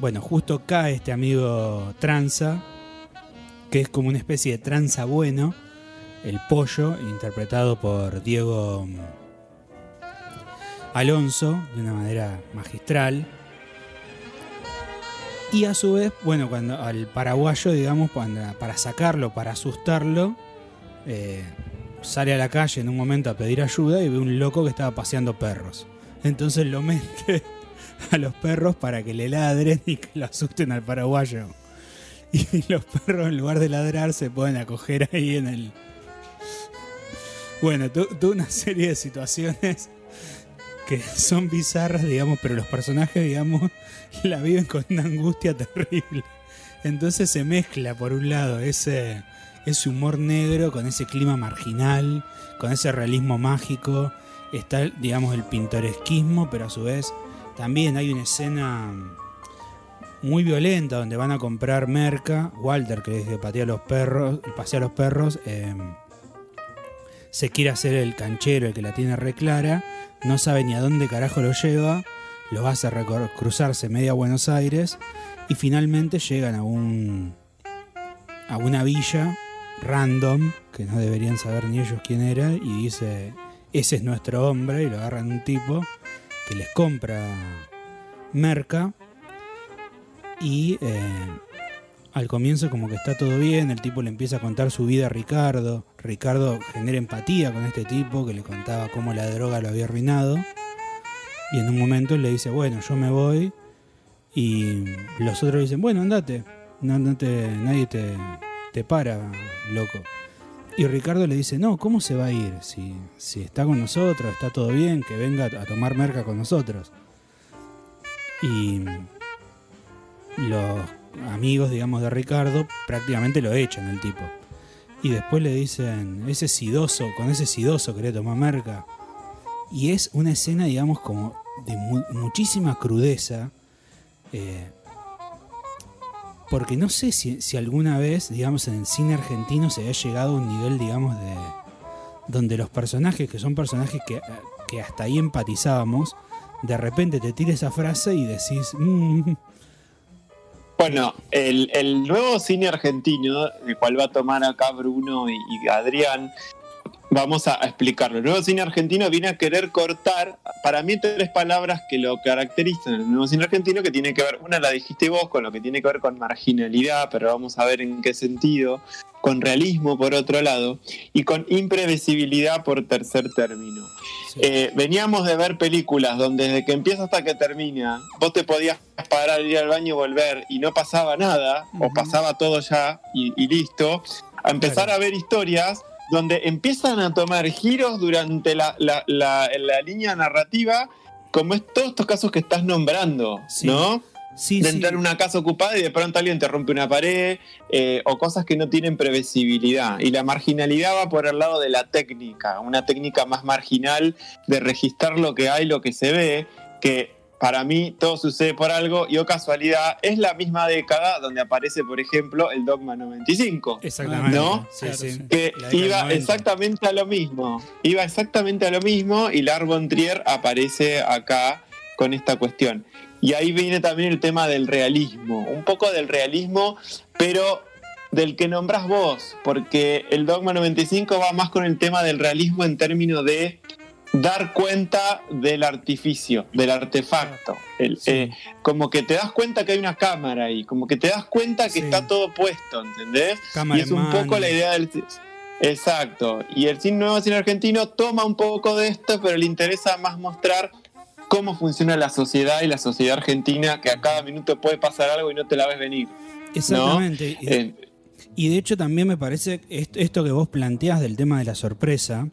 Bueno, justo cae este amigo tranza, que es como una especie de tranza bueno, el pollo, interpretado por Diego mm, Alonso, de una manera magistral. Y a su vez, bueno, cuando al paraguayo, digamos, para sacarlo, para asustarlo, eh, sale a la calle en un momento a pedir ayuda y ve un loco que estaba paseando perros. Entonces lo mete a los perros para que le ladren y que lo asusten al paraguayo. Y los perros en lugar de ladrar se pueden acoger ahí en el... Bueno, tu- tuvo una serie de situaciones que son bizarras, digamos, pero los personajes, digamos, la viven con una angustia terrible. Entonces se mezcla, por un lado, ese, ese humor negro con ese clima marginal, con ese realismo mágico. Está, digamos, el pintoresquismo, pero a su vez también hay una escena muy violenta donde van a comprar merca. Walter, que es de patea los perros, pasea a los perros, eh, se quiere hacer el canchero, el que la tiene reclara, no sabe ni a dónde carajo lo lleva, lo hace cruzarse media Buenos Aires. Y finalmente llegan a un a una villa random que no deberían saber ni ellos quién era. Y dice ese es nuestro hombre y lo agarran un tipo que les compra merca y eh, al comienzo como que está todo bien, el tipo le empieza a contar su vida a Ricardo, Ricardo genera empatía con este tipo que le contaba cómo la droga lo había arruinado y en un momento le dice, bueno, yo me voy y los otros dicen, bueno, andate, no te, nadie te, te para, loco. Y Ricardo le dice, no, ¿cómo se va a ir? Si, si está con nosotros, está todo bien, que venga a tomar merca con nosotros. Y los amigos, digamos, de Ricardo prácticamente lo echan el tipo. Y después le dicen, ese sidoso, con ese sidoso querés tomar merca. Y es una escena, digamos, como de mu- muchísima crudeza. eh, porque no sé si, alguna vez, digamos, en el cine argentino se había llegado a un nivel, digamos, de. donde los personajes, que son personajes que, hasta ahí empatizábamos, de repente te tira esa frase y decís. "Mm, Bueno, el, nuevo cine argentino, el cual va a tomar acá Bruno y Adrián, vamos a, a explicarlo. El nuevo cine argentino viene a querer cortar, para mí, tres palabras que lo caracterizan. El nuevo cine argentino que tiene que ver, una la dijiste vos, con lo que tiene que ver con marginalidad, pero vamos a ver en qué sentido, con realismo por otro lado, y con imprevisibilidad por tercer término. Eh, veníamos de ver películas donde desde que empieza hasta que termina, vos te podías parar, ir al baño y volver y no pasaba nada, o pasaba todo ya y, y listo, a empezar a ver historias donde empiezan a tomar giros durante la, la- la- la línea narrativa, como es todos estos casos que estás nombrando, ¿no? Sí, de sí. entrar en una casa ocupada y de pronto alguien te rompe una pared eh, o cosas que no tienen previsibilidad. Y la marginalidad va por el lado de la técnica, una técnica más marginal de registrar lo que hay, lo que se ve, que para mí todo sucede por algo y o casualidad es la misma década donde aparece, por ejemplo, el Dogma 95. Exactamente. ¿No? Sí, sí. que iba 90. exactamente a lo mismo. Iba exactamente a lo mismo y Lars von Trier aparece acá con esta cuestión. Y ahí viene también el tema del realismo, un poco del realismo, pero del que nombrás vos, porque el Dogma 95 va más con el tema del realismo en términos de dar cuenta del artificio, del artefacto. El, eh, como que te das cuenta que hay una cámara ahí, como que te das cuenta que está todo puesto, ¿entendés? Cámara y es un poco la idea del... Exacto. Y el cine nuevo cine argentino toma un poco de esto, pero le interesa más mostrar cómo funciona la sociedad y la sociedad argentina, que a cada minuto puede pasar algo y no te la ves venir. ¿no? Exactamente. Y, Eh, y de hecho también me parece est- esto que vos planteás del tema de la sorpresa,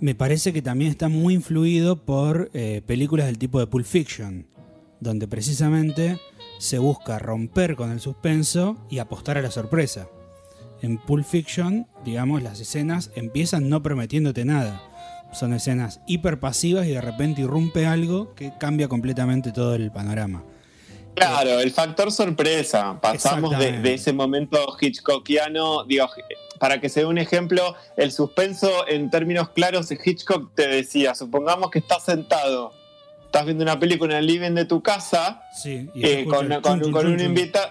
me parece que también está muy influido por eh, películas del tipo de Pulp Fiction, donde precisamente se busca romper con el suspenso y apostar a la sorpresa. En Pulp Fiction, digamos, las escenas empiezan no prometiéndote nada. Son escenas hiperpasivas y de repente irrumpe algo que cambia completamente todo el panorama. Claro, el factor sorpresa. Pasamos de, ese momento hitchcockiano, digo, para que se dé un ejemplo, el suspenso en términos claros, Hitchcock te decía, supongamos que estás sentado, estás viendo una película en el living de tu casa, Sí, y eh, con, el un invitado...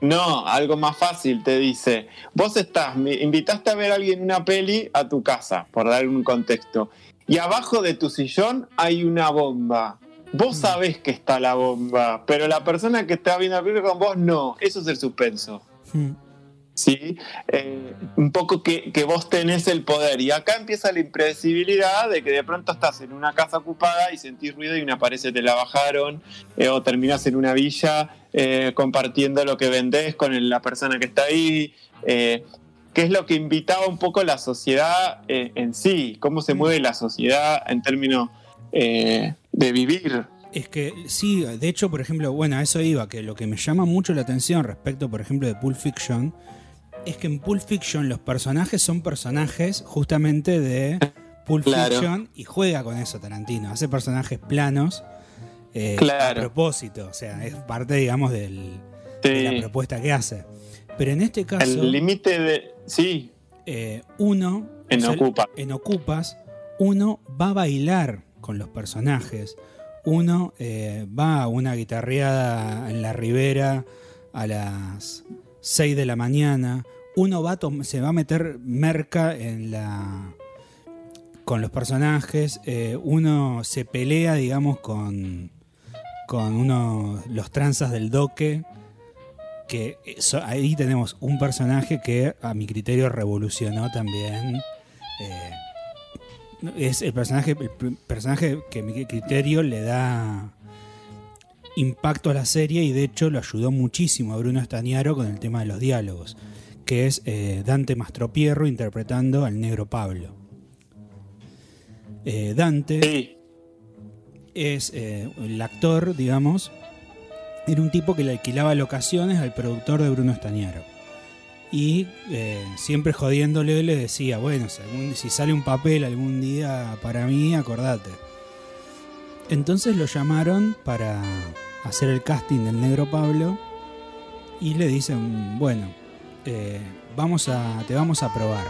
No, algo más fácil te dice. Vos estás, me invitaste a ver a alguien una peli a tu casa, por dar un contexto. Y abajo de tu sillón hay una bomba. Vos sabés que está la bomba, pero la persona que está viendo la película con vos no. Eso es el suspenso. Mm. ¿Sí? Eh, un poco que, que vos tenés el poder. Y acá empieza la impredecibilidad de que de pronto estás en una casa ocupada y sentís ruido y una pared se te la bajaron, eh, o terminás en una villa eh, compartiendo lo que vendés con la persona que está ahí. que es lo que invitaba un poco la sociedad en sí, cómo se mueve la sociedad en términos de vivir. Es que sí, de hecho, por ejemplo, bueno, a eso iba, que lo que me llama mucho la atención respecto, por ejemplo, de Pulp Fiction, es que en Pulp Fiction los personajes son personajes justamente de Pulp Claro. Fiction y juega con eso Tarantino, hace personajes planos eh, Claro. a propósito, o sea, es parte, digamos, del, de la propuesta que hace. Pero en este caso, El límite de... Sí, eh, uno En o sea, Ocupa. en Ocupas, uno va a bailar con los personajes. Uno eh, va a una guitarreada en la ribera a las 6 de la mañana. Uno se va a meter merca en la con los personajes. Eh, uno se pelea, digamos, con, con los tranzas del doque. Que eso- ahí tenemos un personaje que a mi criterio revolucionó también. eh, es el personaje, el personaje que mi criterio le da impacto a la serie y de hecho lo ayudó muchísimo a Bruno Estañaro con el tema de los diálogos, que es eh, Dante Mastropierro interpretando al negro Pablo. Eh, Dante sí. es eh, el actor, digamos, era un tipo que le alquilaba locaciones al productor de Bruno Estañaro. Y eh, siempre jodiéndole le decía, bueno, si, sale un papel algún día para mí, acordate. Entonces lo llamaron para hacer el casting del negro Pablo y le dicen, bueno, eh, vamos a, te vamos a probar.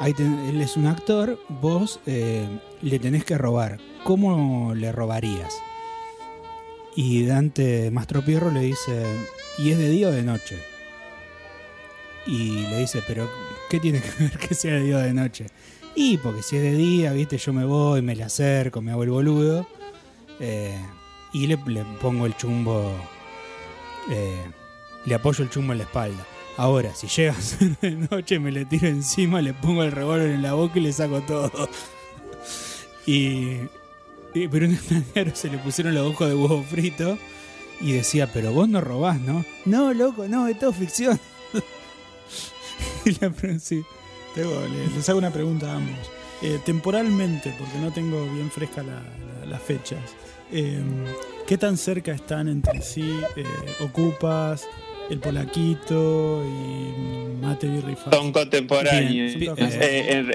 Él es un actor, vos eh, le tenés que robar. ¿Cómo le robarías? Y Dante Mastropierro le dice, ¿y es de día o de noche? Y le dice, pero ¿qué tiene que ver que sea de día de noche? Y porque si es de día, viste, yo me voy, me le acerco, me hago el boludo. eh, y le, le pongo el chumbo, eh, le apoyo el chumbo en la espalda. Ahora, si llega a ser de noche, me le tiro encima, le pongo el revólver en la boca y le saco todo. Y, y pero un extranjero se le pusieron los ojos de huevo frito y decía, pero vos no robás, ¿no? No, loco, no, es todo ficción. sí. Tengo- les hago una pregunta a ambos. Eh, temporalmente, porque no tengo bien fresca la- la- las fechas, eh, ¿qué tan cerca están entre sí eh, Ocupas, El Polaquito y Mate Birri Fast? Son contemporáneos. Bien,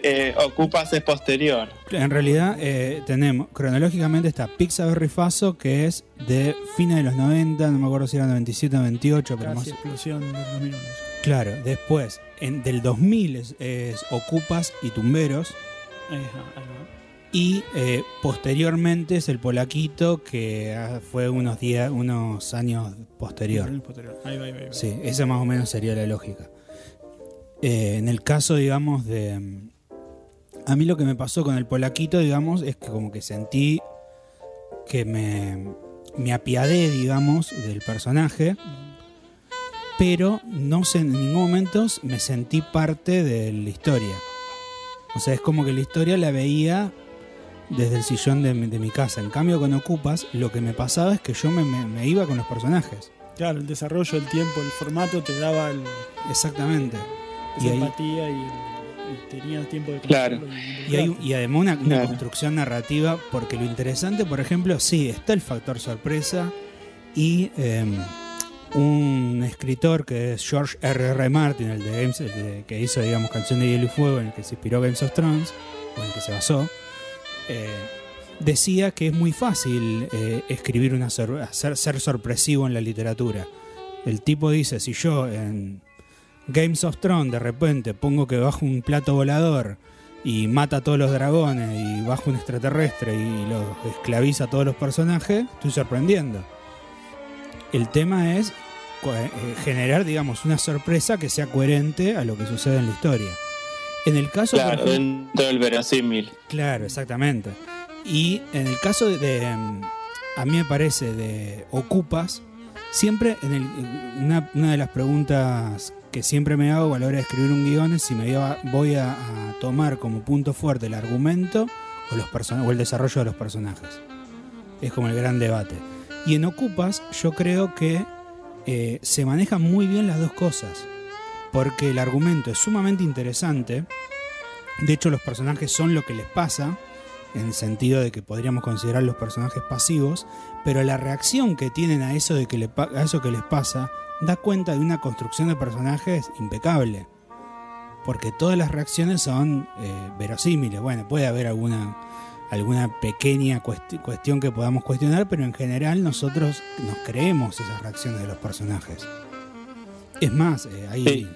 Eh, Ocupas es posterior. En realidad tenemos, cronológicamente está Pizza Berry Faso, que es de fines de los 90, no me acuerdo si era 97 o 98, pero más, explosión del 2001. Claro, después, en, del 2000 es, es Ocupas y Tumberos. Ahí va. Y eh, posteriormente es el Polaquito, que ah, fue unos días, unos años posterior. Posterior. Ahí va, ahí va, ahí va. Sí, esa más o menos sería la lógica. Eh, en el caso, digamos, de. mm, A mí lo que me pasó con el Polaquito, digamos, es que como que sentí que me, me apiadé, digamos, del personaje, pero no sé, en ningún momento me sentí parte de la historia. O sea, es como que la historia la veía desde el sillón de, mi- de mi casa. En cambio, con Ocupas, lo que me pasaba es que yo me, me- me iba con los personajes. Claro, el desarrollo, el tiempo, el formato te daba el- Exactamente. esa Y ahí- empatía y, el- y tenías tiempo de Claro. Y, hay, y además una, una Claro. construcción narrativa, porque lo interesante, por ejemplo, sí, está el factor sorpresa y eh, un escritor que es George R. R. Martin, el de Games, el de- que hizo, digamos, Canción de Hielo y Fuego, en el que se inspiró Games of Thrones, o en el que se basó, eh, decía que es muy fácil eh, escribir una ser, ser sorpresivo en la literatura. El tipo dice, si yo en Games of Thrones de repente pongo que bajo un plato volador y mata a todos los dragones y baja un extraterrestre y los esclaviza a todos los personajes, estoy sorprendiendo. El tema es eh, generar, digamos, una sorpresa que sea coherente a lo que sucede en la historia. En el caso, Claro, ejemplo- dentro del verosímil. Claro, exactamente. Y en el caso de, de, mm, a mí me parece, de Ocupas, siempre en el, una, una de las preguntas que siempre me hago a la hora de escribir un guion es si me voy a, voy a- a tomar como punto fuerte el argumento o, los person- o el desarrollo de los personajes. Es como el gran debate. Y en Ocupas yo creo que eh, se manejan muy bien las dos cosas. Porque el argumento es sumamente interesante. De hecho, los personajes son lo que les pasa, en sentido de que podríamos considerar los personajes pasivos, pero la reacción que tienen a eso, de que le a eso que les pasa da cuenta de una construcción de personajes impecable. Porque todas las reacciones son eh, verosímiles. Bueno, puede haber alguna, alguna pequeña cuesti- cuestión que podamos cuestionar, pero en general nosotros nos creemos esas reacciones de los personajes. Es más, eh, hay... Sí.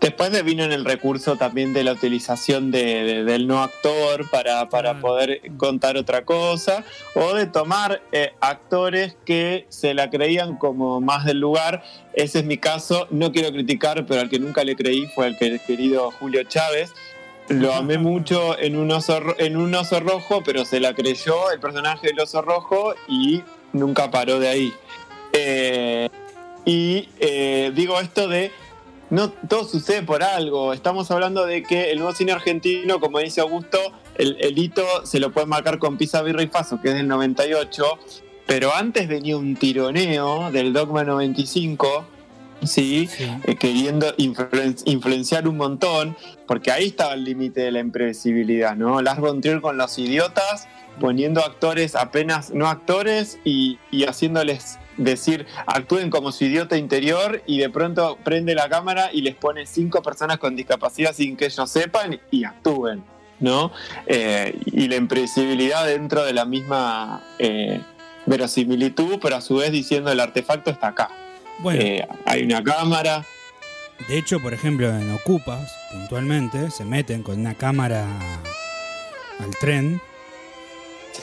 Después de vino en el recurso también de la utilización de- de- del no actor para, para poder contar otra cosa, o de tomar eh, actores que se la creían como más del lugar. Ese es mi caso, no quiero criticar, pero al que nunca le creí fue el querido Julio Chávez. Lo amé mucho en un, oso, en un oso rojo, pero se la creyó el personaje del oso rojo y nunca paró de ahí. Eh, y eh, digo esto de no todo sucede por algo. Estamos hablando de que el nuevo cine argentino, como dice Augusto, el, el hito se lo puede marcar con Pisa, Birra y Faso, que es del 98. Pero antes venía un tironeo del Dogma 95, ¿sí? Sí. Eh, queriendo influen- influenciar un montón, porque ahí estaba el límite de la imprevisibilidad, ¿no? Lars von Trier con los idiotas, poniendo actores apenas no actores y, y haciéndoles decir actúen como su idiota interior y de pronto prende la cámara y les pone cinco personas con discapacidad sin que ellos sepan y actúen, ¿no? Eh, y la imprevisibilidad dentro de la misma eh, verosimilitud, pero a su vez diciendo el artefacto está acá. Bueno, Eh, hay una cámara, De hecho, por ejemplo, en Ocupas, puntualmente, se meten con una cámara al tren.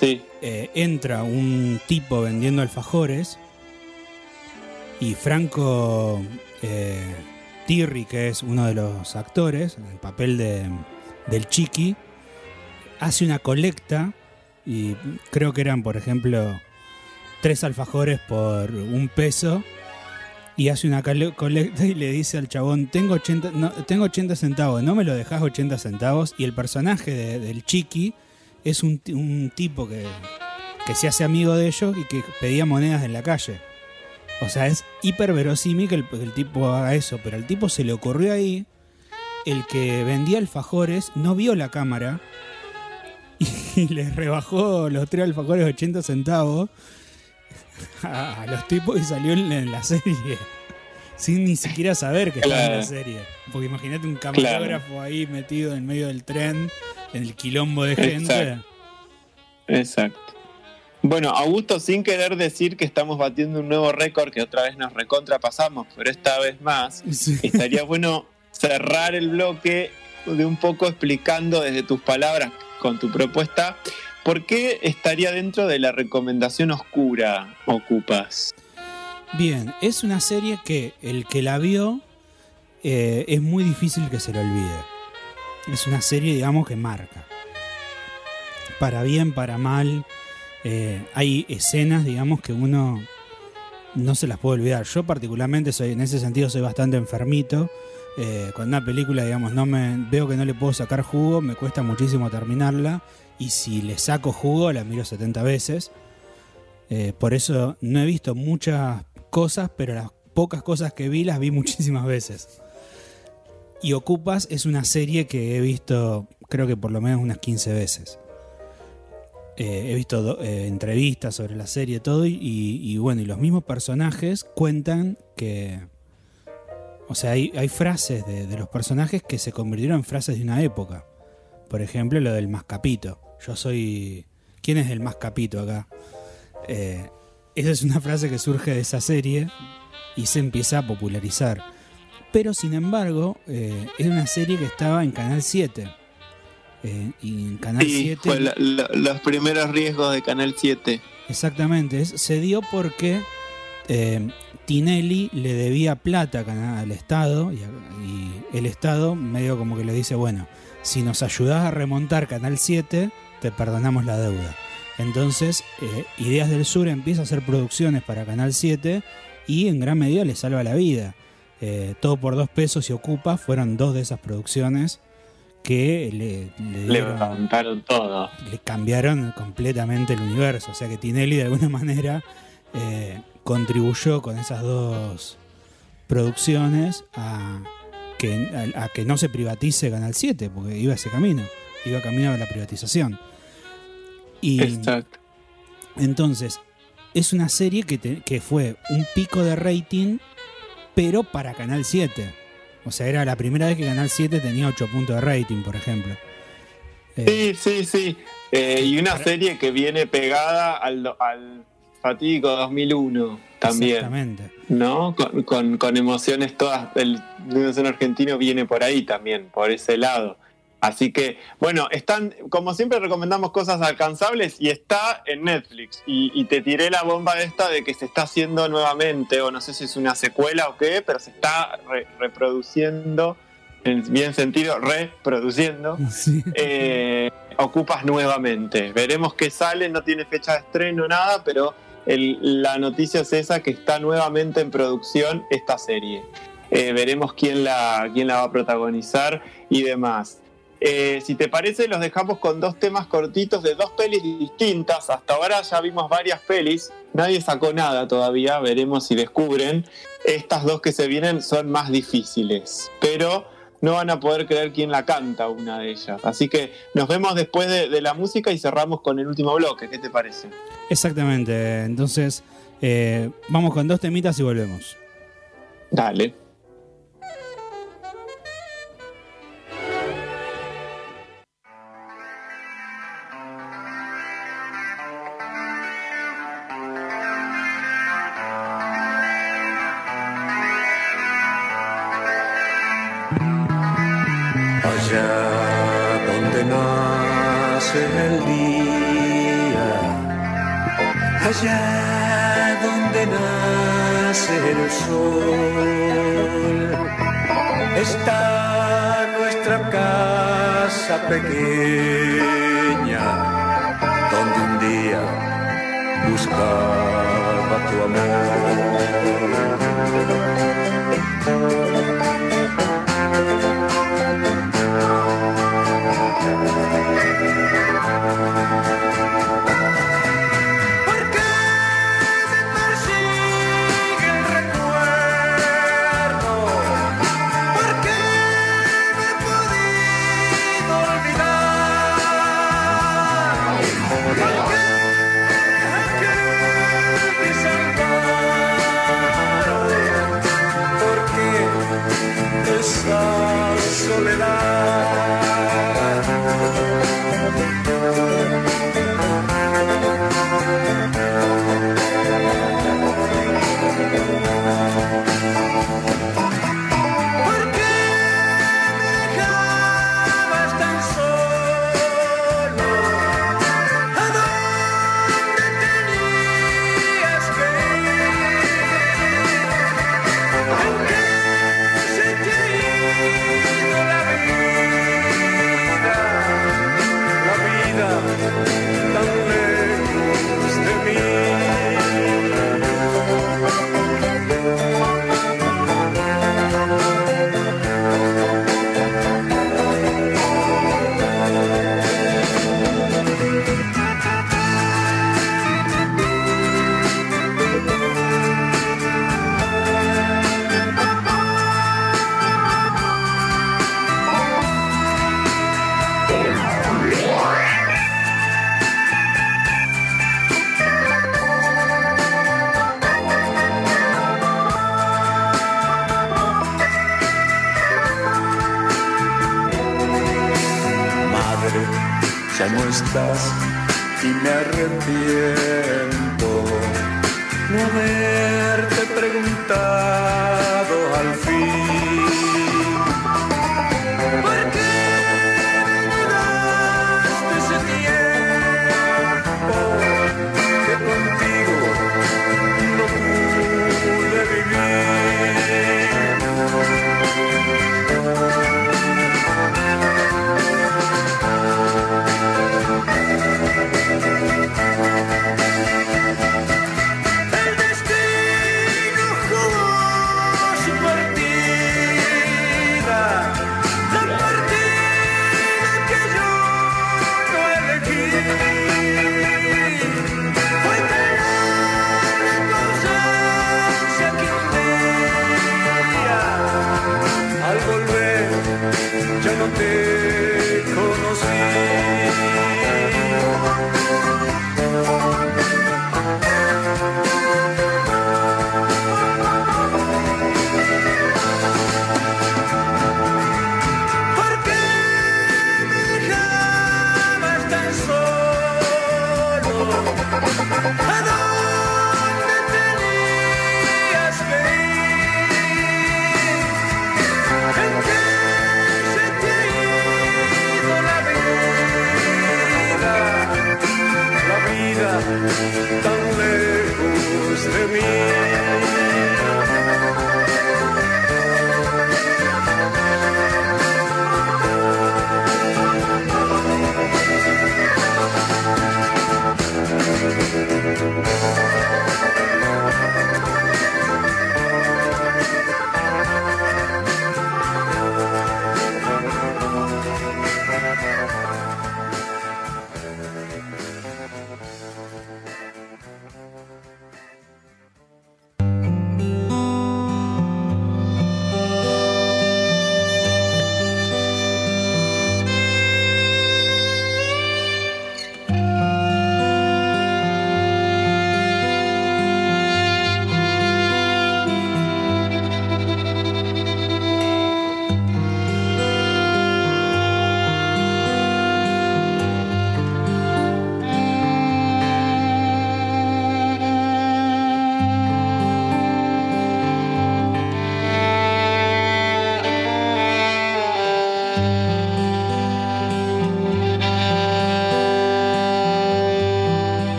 sí, eh, entra un tipo vendiendo alfajores. Y Franco eh, Tirri, que es uno de los actores, en el papel de, del Chiqui, hace una colecta. Y creo que eran, por ejemplo, tres alfajores por un peso y hace una cole- colecta y le dice al chabón, tengo 80, no, tengo 80 centavos, ¿no me lo dejas 80 centavos? Y el personaje de- del Chiqui es un, un tipo que, que se hace amigo de ellos y que pedía monedas en la calle. O sea, es hiper verosímil que el, el tipo haga eso, pero al tipo se le ocurrió ahí, el que vendía alfajores no vio la cámara y les rebajó los tres alfajores 80 centavos a, los tipos y salió en, la serie. Sin ni siquiera saber que estaba en la Claro. serie. Porque imagínate un camarógrafo ahí metido en medio del tren, en el quilombo de gente. Exacto. exacto. Bueno, Augusto, sin querer decir que estamos batiendo un nuevo récord, que otra vez nos recontrapasamos, pero esta vez más, Sí. estaría bueno cerrar el bloque de un poco explicando desde tus palabras con tu propuesta, ¿por qué estaría dentro de la recomendación oscura Ocupas? Bien, es una serie que el que la vio eh, es muy difícil que se la olvide. Es una serie, digamos, que marca. Para bien, para mal. eh, hay escenas, digamos, que uno no se las puede olvidar. Yo particularmente soy, en ese sentido, soy bastante enfermito. Eh, con una película, digamos, no me veo que no le puedo sacar jugo, me cuesta muchísimo terminarla. Y si le saco jugo, la miro 70 veces. Eh, por eso no he visto muchas cosas, pero las pocas cosas que vi las vi muchísimas veces. Y Ocupas es una serie que he visto, creo que por lo menos unas 15 veces. Eh, he visto eh, entrevistas sobre la serie, todo, y, bueno, y los mismos personajes cuentan que. O sea, hay, frases de los personajes que se convirtieron en frases de una época. Por ejemplo, lo del mascapito. Yo soy... ¿Quién es el más capito acá? Eh, esa es una frase que surge de esa serie y se empieza a popularizar. Pero sin embargo, eh, es una serie que estaba en Canal 7. Eh, y en Canal Sí, 7... fue la- la- los primeros riesgos de Canal 7. Exactamente, es- se dio porque eh, Tinelli le debía plata al Estado y, y el Estado medio como que le dice, bueno, si nos ayudás a remontar Canal 7, te perdonamos la deuda. Entonces, eh, Ideas del Sur empieza a hacer producciones para Canal 7 y en gran medida le salva la vida. Eh, todo por dos pesos y ocupa fueron dos de esas producciones que le, le Le dieron levantaron todo. le cambiaron completamente el universo. O sea que Tinelli de alguna manera eh, contribuyó con esas dos producciones a que, a, a que no se privatice Canal 7, porque iba ese camino, iba camino a la privatización. Y Exacto. entonces, es una serie que, te- que fue un pico de rating, pero para Canal 7. O sea, era la primera vez que Canal 7 tenía 8 puntos de rating, por ejemplo. Eh, Sí, sí, sí. Eh, y una serie que viene pegada al, al fatídico 2001 también, Exactamente. ¿no? Con, con- con emociones todas. El Universo argentino viene por ahí también, por ese lado. Así que, bueno, están, como siempre recomendamos cosas alcanzables y está en Netflix. Y, y te tiré la bomba esta de que se está haciendo nuevamente, o no sé si es una secuela o qué, pero se está re- reproduciendo, en bien sentido, reproduciendo Sí. eh, ocupas nuevamente. Veremos qué sale, no tiene fecha de estreno, nada, pero el- la noticia es esa que está nuevamente en producción esta serie. Eh, veremos quién la, quién la va a protagonizar y demás. Eh, si te parece, los dejamos con dos temas cortitos de dos pelis distintas. Hasta ahora ya vimos varias pelis, nadie sacó nada todavía, veremos si descubren. Estas dos que se vienen son más difíciles, pero no van a poder creer quién la canta una de ellas. Así que nos vemos después de, de la música y cerramos con el último bloque. ¿Qué te parece? Exactamente. Entonces, eh, vamos con dos temitas y volvemos. Dale.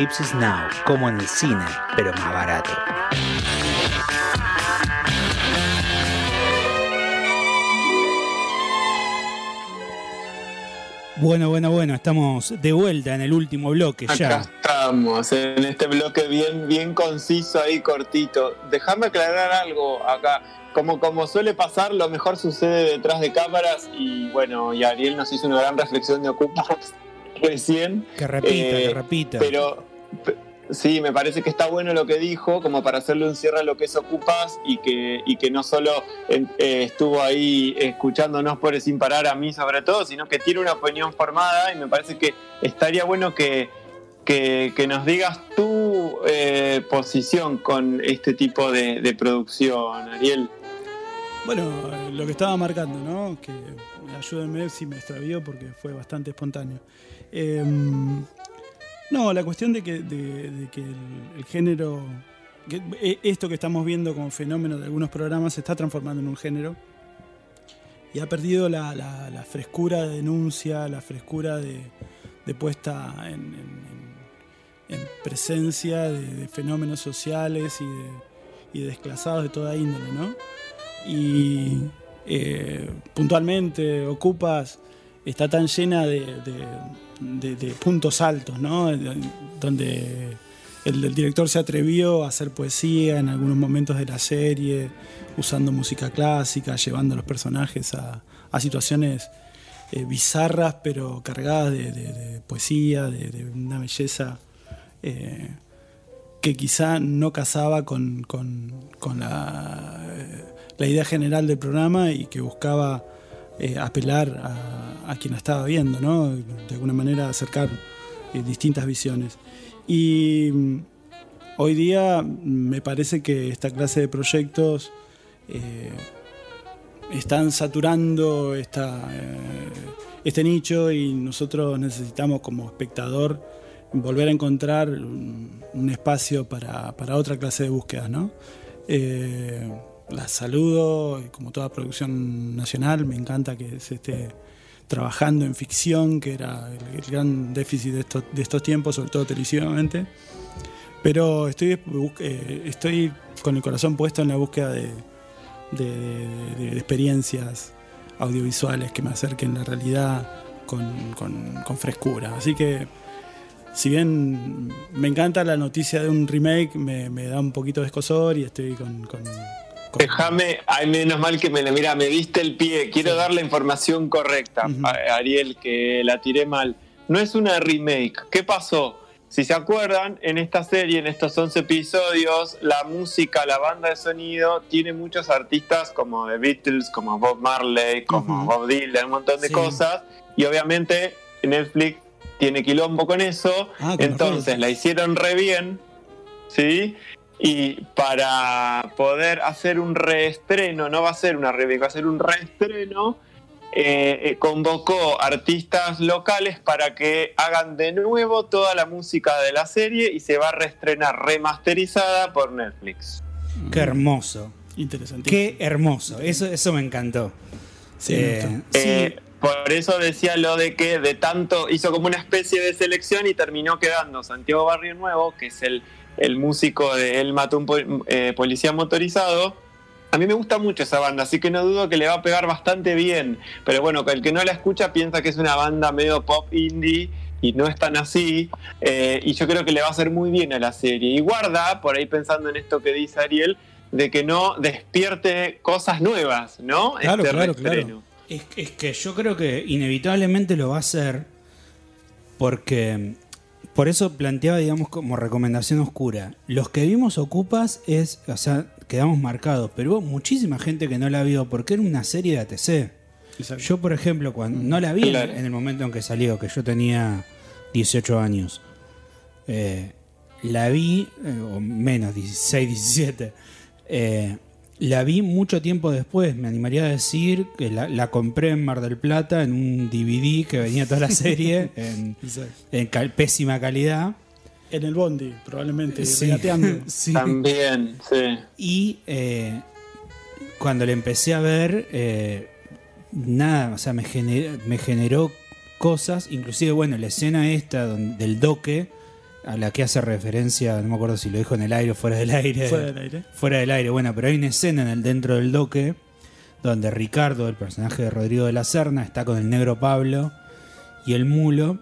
Apocalypse Now, como en el cine, pero más barato. Bueno, bueno, bueno, estamos de vuelta en el último bloque Acá ya. estamos, en este bloque bien, bien conciso ahí, cortito. Déjame aclarar algo acá. Como, como suele pasar, lo mejor sucede detrás de cámaras y bueno, y Ariel nos hizo una gran reflexión de Ocupas recién. Que repita, Eh, que repita. Pero sí, me parece que está bueno lo que dijo, como para hacerle un cierre a lo que es Ocupas y que, no solo eh, estuvo ahí escuchándonos por sin parar a mí sobre todo, sino que tiene una opinión formada y me parece que estaría bueno que, que, nos digas tu eh, posición con este tipo de, producción, Ariel. Bueno, eh, lo que estaba marcando, ¿no? Que ayúdenme si me extravío porque fue bastante espontáneo. Eh, no, la cuestión de que, el, género, eh, esto que estamos viendo como fenómeno de algunos programas se está transformando en un género y ha perdido la, frescura de denuncia, la frescura de, puesta en, en- en- en presencia de, fenómenos sociales y de, y de desclasados de toda índole, ¿no? Y eh, puntualmente Ocupas está tan llena de, de- puntos altos, ¿no? De- Donde el, director se atrevió a hacer poesía en algunos momentos de la serie, usando música clásica, llevando a los personajes a, situaciones eh, bizarras, pero cargadas de, poesía, de, una belleza eh, que quizá no casaba con, eh, la idea general del programa y que buscaba eh, apelar a, a quien la estaba viendo, ¿no? De alguna manera acercar eh, distintas visiones. Y mm, hoy día mm, me parece que esta clase de proyectos eh, están saturando esta, eh, este nicho y nosotros necesitamos como espectador volver a encontrar un, un espacio para, para otra clase de búsquedas, ¿no? La saludo, como toda producción nacional, me encanta que se esté trabajando en ficción, que era el, gran déficit de estos, tiempos, sobre todo televisivamente. Pero estoy, eh, estoy con el corazón puesto en la búsqueda de, experiencias audiovisuales que me acerquen la realidad con, frescura. Así que, si bien me encanta la noticia de un remake, me, da un poquito de escosor y estoy con- Déjame, ay, menos mal que me mira, me diste el pie. Quiero dar la información correcta, Ariel, que la tiré mal. No es una remake. ¿Qué pasó? Si se acuerdan, en esta serie, en estos 11 episodios, la música, la banda de sonido, tiene muchos artistas como The Beatles, como Bob Marley, como. Bob Dylan, un montón de Sí. cosas. Y obviamente Netflix tiene quilombo con eso. Ah, Entonces la hicieron re bien, ¿sí? Y para poder hacer un reestreno, no va a ser una remake, va a ser un reestreno, eh, eh, convocó artistas locales para que hagan de nuevo toda la música de la serie y se va a reestrenar remasterizada por Netflix. Qué hermoso. Interesante. Qué hermoso. Eso, eso me encantó. Sí, Eh. Eh, por eso decía lo de que de tanto hizo como una especie de selección y terminó quedando Santiago Barrio Nuevo, que es el, el músico de Él mató un eh, policía motorizado. A mí me gusta mucho esa banda, así que no dudo que le va a pegar bastante bien. Pero bueno, que el que no la escucha piensa que es una banda medio pop indie y no es tan así. eh, y yo creo que le va a hacer muy bien a la serie. Y guarda, por ahí pensando en esto que dice Ariel, de que no despierte cosas nuevas, ¿no? Claro, Este claro, claro. Es, es que yo creo que inevitablemente lo va a hacer porque por eso planteaba, digamos, como recomendación oscura. Los que vimos Ocupas es, o sea, quedamos marcados, pero hubo muchísima gente que no la vio porque era una serie de ATC. Exacto. Yo, por ejemplo, cuando no la vi Claro. en el momento en que salió, que yo tenía 18 años, eh, la vi, eh, o menos, 16, 17, eh, la vi mucho tiempo después, me animaría a decir que la, la compré en Mar del Plata en un DVD que venía toda la serie en, Exacto. en cal- pésima calidad. En el bondi, probablemente, Sí. regateando. Sí. También, sí. Y eh, cuando le empecé a ver, eh, nada, o sea, me generó, me generó cosas, inclusive, bueno, la escena esta don- del doque, a la que hace referencia, no me acuerdo si lo dijo en el aire o fuera del aire. Fuera del aire. Fuera del aire, bueno, pero hay una escena en el dentro del doque donde Ricardo, el personaje de Rodrigo de la Serna, está con el negro Pablo y el mulo.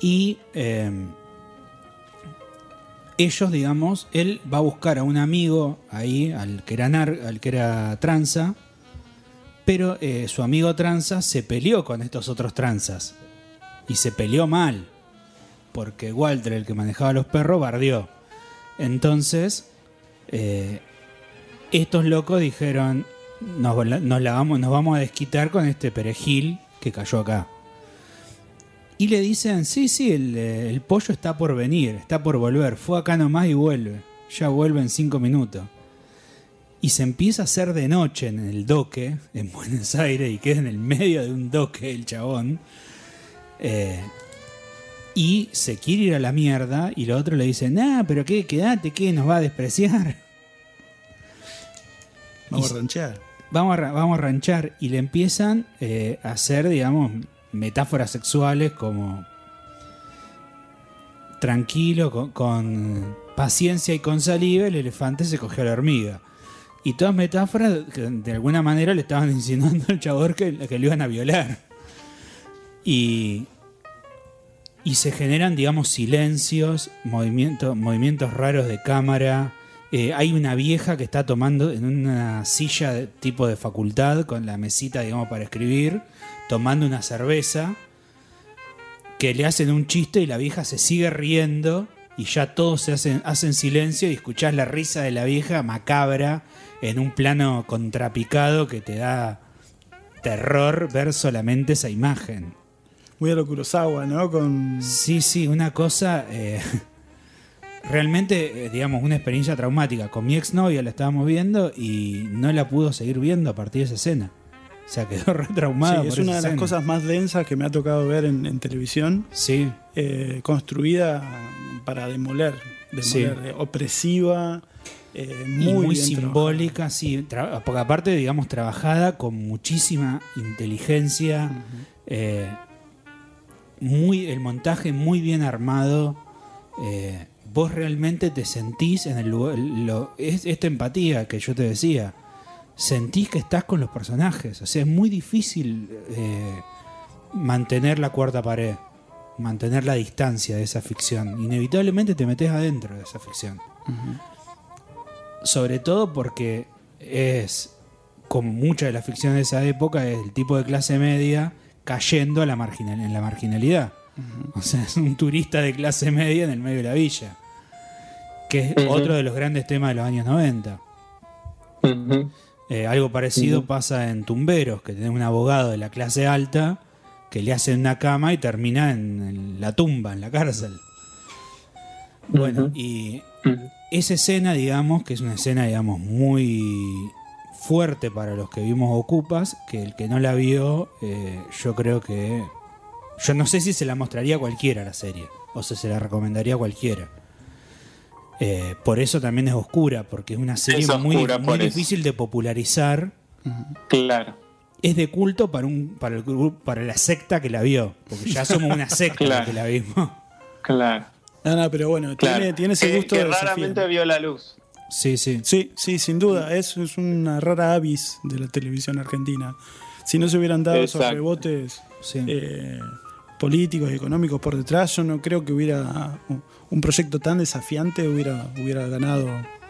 Y eh, ellos, digamos, él va a buscar a un amigo ahí, al que era, nar- al que era tranza, pero eh, su amigo tranza se peleó con estos otros tranzas. Y se peleó mal, porque Walter, el que manejaba los perros, bardeó. Entonces, eh, estos locos dijeron, nos, vamos, nos vamos a desquitar con este perejil que cayó acá. Y le dicen, sí, sí, el, el pollo está por venir, está por volver. Fue acá nomás y vuelve. Ya vuelve en cinco minutos. Y se empieza a hacer de noche en el doque, en Buenos Aires, y queda en el medio de un doque el chabón. Eh, y se quiere ir a la mierda, y los otros le dicen, ah, pero qué, quédate, ¿qué? ¿Nos va a despreciar? Vamos Y- a ranchear. Vamos a, vamos a ranchar. Y le empiezan eh, a hacer, digamos, metáforas sexuales como tranquilo, con, con paciencia y con saliva, el elefante se cogió a la hormiga. Y todas metáforas que de alguna manera le estaban insinuando al chabón que, que lo iban a violar. Y, y se generan, digamos, silencios, movimientos, movimientos raros de cámara. Eh, hay una vieja que está tomando en una silla de tipo de facultad con la mesita, digamos, para escribir, tomando una cerveza, que le hacen un chiste y la vieja se sigue riendo y ya todos se hacen, hacen silencio y escuchás la risa de la vieja macabra en un plano contrapicado que te da terror ver solamente esa imagen. Muy a lo Kurosawa, ¿no? Con... Sí, sí, una cosa eh, realmente, eh, digamos, una experiencia traumática. Con mi exnovia la estábamos viendo y no la pudo seguir viendo a partir de esa escena. O sea, quedó re traumada. Sí, por es una de las escena. cosas más densas que me ha tocado ver en, en televisión. Sí. Eh, construida para demoler. demoler Sí. opresiva. eh, y muy, muy simbólica, sí. porque aparte, digamos, trabajada con muchísima inteligencia. eh, muy, el montaje muy bien armado. eh, vos realmente te sentís en el lugar. lo- es, esta empatía que yo te decía. Sentís que estás con los personajes. O sea, es muy difícil eh, mantener la cuarta pared. Mantener la distancia de esa ficción. Inevitablemente te metes adentro de esa ficción. Sobre todo porque es, como mucha de la ficción de esa época, es el tipo de clase media cayendo a la marginal, en la marginalidad. O sea, es un turista de clase media en el medio de la villa. Que es otro de los grandes temas de los años 90. Eh, algo parecido pasa en Tumberos, que tiene un abogado de la clase alta que le hacen una cama y termina en, en la tumba, en la cárcel. Bueno, y esa escena, digamos, que es una escena, digamos, muy fuerte para los que vimos Ocupas, que el que no la vio, eh, yo creo que... Yo no sé si se la mostraría a cualquiera la serie, o si se la recomendaría a cualquiera. Eh, por eso también es oscura, porque es una serie Es muy, oscura muy difícil de popularizar. Claro. Es de culto para un para el grupo, para la secta que la vio, porque ya somos una secta Claro. que la vimos. Claro. No, no, pero bueno, claro. tiene, tiene ese Que- gusto que de desafío. raramente vio la luz. Sí, sí. Sí, sí, sin duda. Es, es una rara avis de la televisión argentina. Si no se hubieran dado esos Exacto. rebotes eh, políticos y económicos por detrás, yo no creo que hubiera un- un proyecto tan desafiante hubiera, hubiera ganado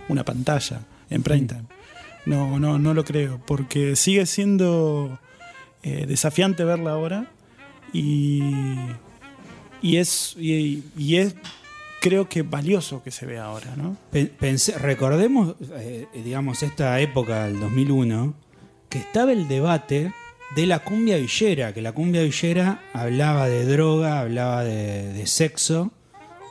una pantalla en prime time. No, no, no lo creo, porque sigue siendo eh, desafiante verla ahora y, y es y, y es creo que valioso que se vea ahora, ¿no? Pe- pensé- recordemos, eh, digamos, esta época del 2001, que estaba el debate de la cumbia villera, que la cumbia villera hablaba de droga, hablaba de, de sexo,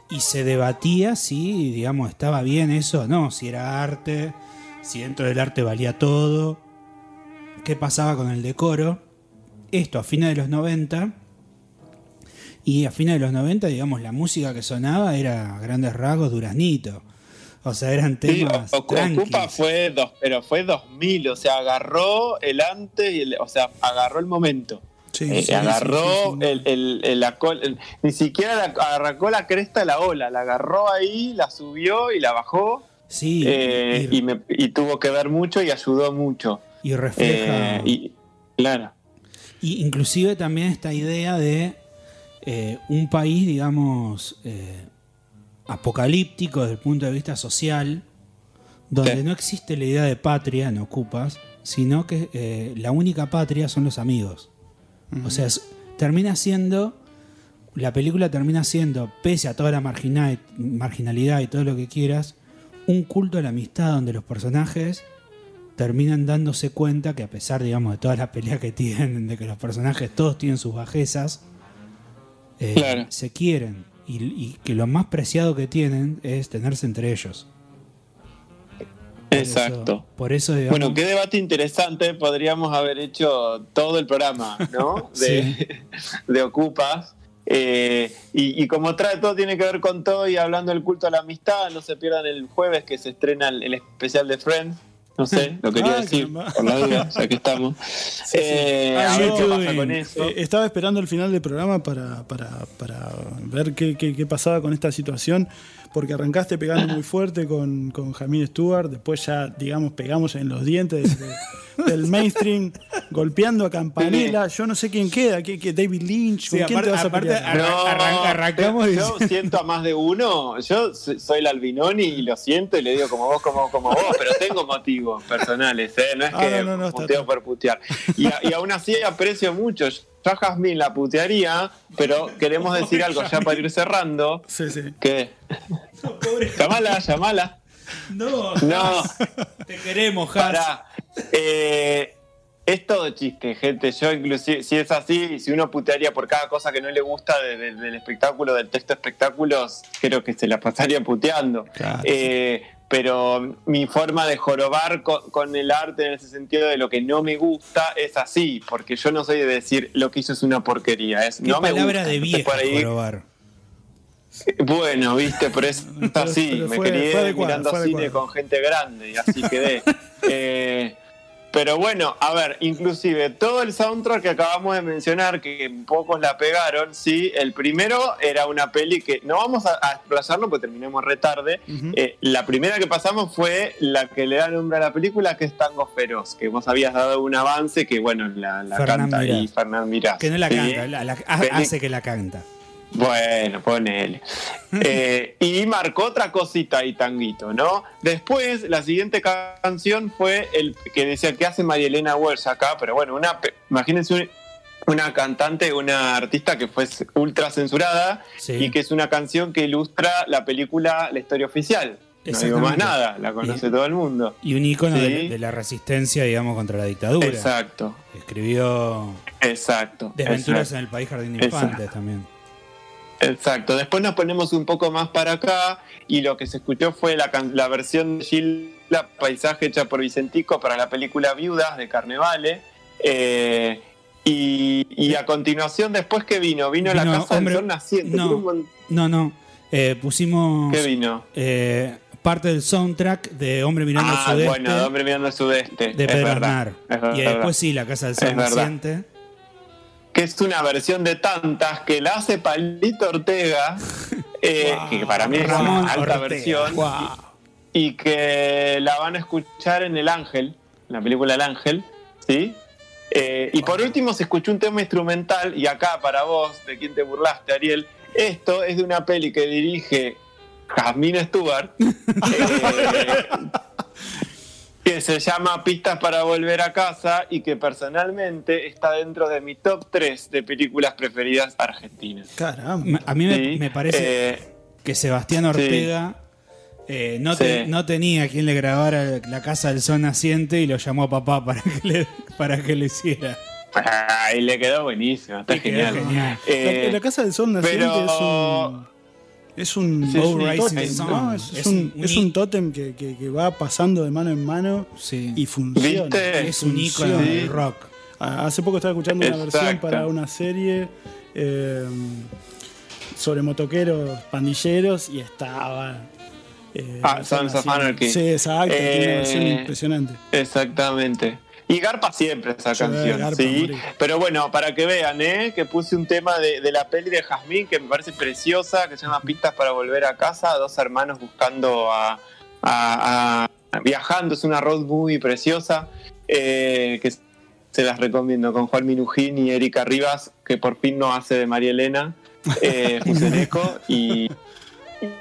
y se debatía si, digamos, estaba bien eso o no, si era arte, si dentro del arte valía todo, qué pasaba con el decoro. Esto a fines de los 90, y a fines de los 90, digamos, la música que sonaba era grandes rasgos duraznito. O sea, eran Sí, temas tranquis. Ocupa fue dos, pero fue 2000, o sea, agarró el antes y el, o sea, agarró el momento. Sí, Eh, sí, agarró sí, sí, el, el- el- la col- ni siquiera la, arrancó la cresta de la ola, la agarró ahí, la subió y la bajó. Sí, eh, y, me- y tuvo que ver mucho y ayudó mucho. Y refleja. Eh, y, claro. Y inclusive también esta idea de eh, un país, digamos, eh, apocalíptico desde el punto de vista social, donde no existe la idea de patria en Ocupas, sino que eh, la única patria son los amigos. O sea, es- termina siendo, la película termina siendo, pese a toda la margina- marginalidad y todo lo que quieras, un culto a la amistad donde los personajes terminan dándose cuenta que a pesar, digamos, de todas las peleas que tienen, de que los personajes todos tienen sus bajezas, eh, Claro. se quieren y, y que lo más preciado que tienen es tenerse entre ellos. Por eso- Exacto. por eso, digamos, Bueno, qué debate interesante. Podríamos haber hecho todo el programa, ¿no? De, de Ocupas. Eh, y, y como trae todo tiene que ver con todo y hablando del culto a la amistad, no se pierdan el jueves que se estrena el, el especial de Friends. No sé, lo quería Ah, decir, caramba. por la duda, ya que estamos. Eh, Ah, a ver qué pasa con eso. eh, estaba esperando el final del programa para, para, para ver qué, qué- qué pasaba con esta situación, porque arrancaste pegando muy fuerte con, con Jamil Stewart, después ya, digamos, pegamos en los dientes de- del mainstream, golpeando a Campanella. Yo no sé quién queda, ¿qué, qué- David Lynch, ¿con Sí, quién te vas a aparte, pelear? arran- arran- arrancamos yo siento a más de uno. Yo soy el Albinoni y lo siento y le digo como vos, como, como vos, pero tengo motivos personales, ¿eh? No es Ah, que no, no, no, puteo por putear. Y, a- y aún así aprecio mucho. Yo a Jazmín la putearía, pero queremos decir algo ya para ir cerrando. Sí, sí. ¿Qué? Llamala, llamala. No, No. te queremos, Has. Pará. Eh, es todo chiste, gente. Yo inclusive, si es así, si uno putearía por cada cosa que no le gusta de- de- del espectáculo, del texto de espectáculos, creo que se la pasaría puteando. Claro. Eh, pero mi forma de jorobar con, con el arte en ese sentido de lo que no me gusta es así, porque yo no soy de decir lo que hizo es una porquería. Es, Qué no me palabra gusta. de ahí- jorobar. bueno, viste, pero es así. pero me crié mirando cine con gente grande y así quedé. Eh, pero bueno, a ver, inclusive todo el soundtrack que acabamos de mencionar, que pocos la pegaron, sí, el primero era una peli que no vamos a, a explayarlo porque terminamos re tarde. Eh, la primera que pasamos fue la que le da nombre a la película, que es Tango Feroz, que vos habías dado un avance que, bueno, la, canta ahí Fernán Mirás. Que no la ¿sí? canta, la- la- hace que la canta. Bueno, ponele. Eh, y marcó otra cosita ahí, Tanguito, ¿no? Después, la siguiente ca- canción fue el que decía que hace María Elena Walsh acá, pero bueno, una, imagínense un- una cantante, una artista que fue ultra censurada Sí. y que es una canción que ilustra la película La historia oficial. No digo más nada, la conoce Y- todo el mundo. Y un ícono de, Sí. de la resistencia, digamos, contra la dictadura. Exacto, Escribió exacto. Desventuras exacto. en el País Jardín de Exacto. Infantes también. Exacto. Después nos ponemos un poco más para acá y lo que se escuchó fue la, la versión de Gilda, paisaje hecha por Vicentico para la película Viudas de Carnevale. Eh, y, y a continuación, después que vino, vino, la casa Hombre- del sol naciente. no. No, no. Eh, pusimos ¿Qué vino? eh, parte del soundtrack de Hombre Mirando al Ah, Sudeste bueno, de hombre mirando al sudeste. de es Pedro verdad, Aznar. es verdad. Y después sí, La Casa del Sol Es verdad. Que es una versión de tantas que la hace Palito Ortega, eh, que para mí es Ramón una alta Ortega. versión, y que la van a escuchar en El Ángel, la película El Ángel, ¿sí? Eh, y por último se escuchó un tema instrumental, y acá para vos, de quien te burlaste, Ariel, esto es de una peli que dirige Jasmine Stewart, eh, que se llama Pistas para Volver a Casa y que personalmente está dentro de mi top 3 de películas preferidas argentinas. Caramba. A mí me, Sí, me parece eh, que Sebastián Ortega eh, no, te- Sí. no tenía quien le grabara La Casa del Sol Naciente y lo llamó a papá para que le, para que lo hiciera. ay, le quedó buenísimo, está genial. genial. Eh, la, la Casa del Sol Naciente pero- es un. Es un, Sí, es un. ¿no? Es, un, un- es un tótem que, que- que va pasando de mano en mano Sí. y funciona. ¿Viste? es un del rock. Ah, Hace poco estaba escuchando una versión para una serie eh, sobre motoqueros pandilleros y estaba. eh, Ah, Sons of Anarchy. Sí, exacto. tiene una Eh, versión impresionante. Exactamente. Y Garpa siempre esa canción, garpa, sí. morir. Pero bueno, para que vean, ¿eh? que puse un tema de, de la peli de Jazmín que me parece preciosa, que se llama Pistas para volver a casa, dos hermanos buscando a, a- a- viajando, es una road movie preciosa, eh, que se las recomiendo con Juan Minujín y Erika Rivas, que por fin no hace de María Elena, eh, Fuseneco, y,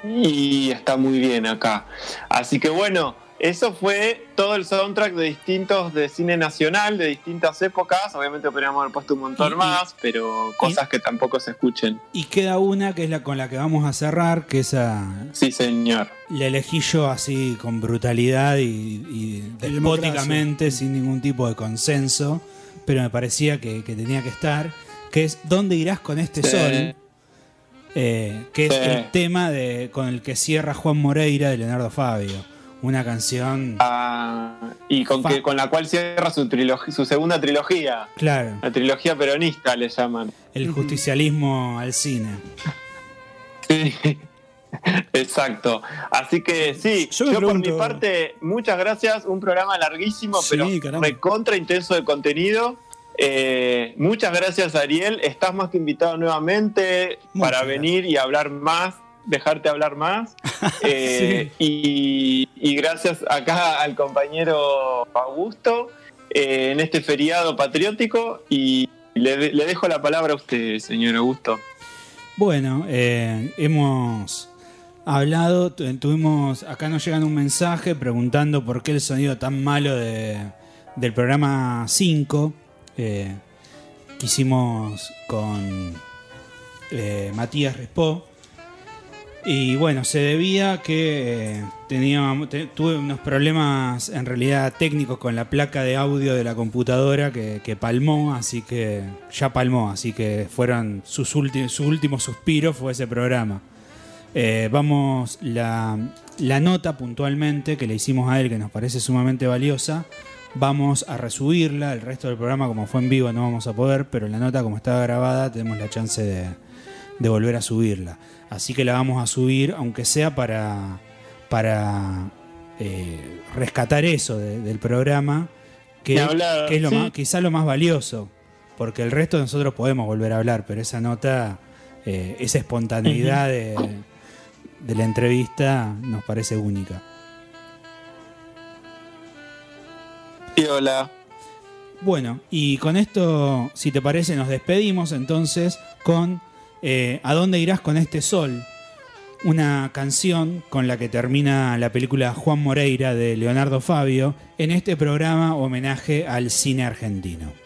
y está muy bien acá. Así que bueno, eso fue todo el soundtrack de distintos de cine nacional, de distintas épocas. Obviamente podríamos haber puesto un montón Y- más, pero cosas que tampoco se escuchen. Y queda una que es la con la que vamos a cerrar, que esa Sí, señor. la elegí yo así con brutalidad y, y despóticamente, sin ningún tipo de consenso, pero me parecía que, que tenía que estar, que es ¿Dónde irás con este Sí. sol? eh, que es Sí. el tema de, con el que cierra Juan Moreira de Leonardo Fabio. Una canción, Ah, y con, que, con la cual cierra su, trilogía, su segunda trilogía. claro, La trilogía peronista le llaman. el justicialismo al cine. Sí, exacto. Así que sí, Yo por mi parte, muchas gracias. Un programa larguísimo, Sí, pero caramba. recontra intenso de contenido. Eh, muchas gracias, Ariel. Estás más que invitado nuevamente Muchas para gracias. venir y hablar más, dejarte hablar más. Eh, y, y gracias acá al compañero Augusto eh, en este feriado patriótico. Y le, de- le dejo la palabra a usted, señor Augusto. Bueno, eh, hemos hablado, tu- tuvimos, acá nos llegan un mensaje preguntando por qué el sonido tan malo de, del programa 5 eh, que hicimos con Matías Respó. Y bueno, se debía que eh, teníamos, te- tuve unos problemas en realidad técnicos con la placa de audio de la computadora que, que palmó, así que ya palmó, así que fueron sus últimos, su último suspiro fue ese programa. Eh, vamos, la, la nota puntualmente que le hicimos a él, que nos parece sumamente valiosa, vamos a resubirla. El resto del programa, como fue en vivo, no vamos a poder, pero la nota, como está grabada, tenemos la chance de volver a subirla. Así que la vamos a subir, aunque sea para, para eh, rescatar eso de- del programa, que, es lo sí. más, quizá lo más valioso, porque el resto de nosotros podemos volver a hablar, pero esa nota, eh, esa espontaneidad de, de la entrevista nos parece única. Y hola. Bueno, y con esto, si te parece, nos despedimos entonces con eh, ¿A dónde irás con este sol? Una canción con la que termina la película Juan Moreira de Leonardo Fabio en este programa homenaje al cine argentino.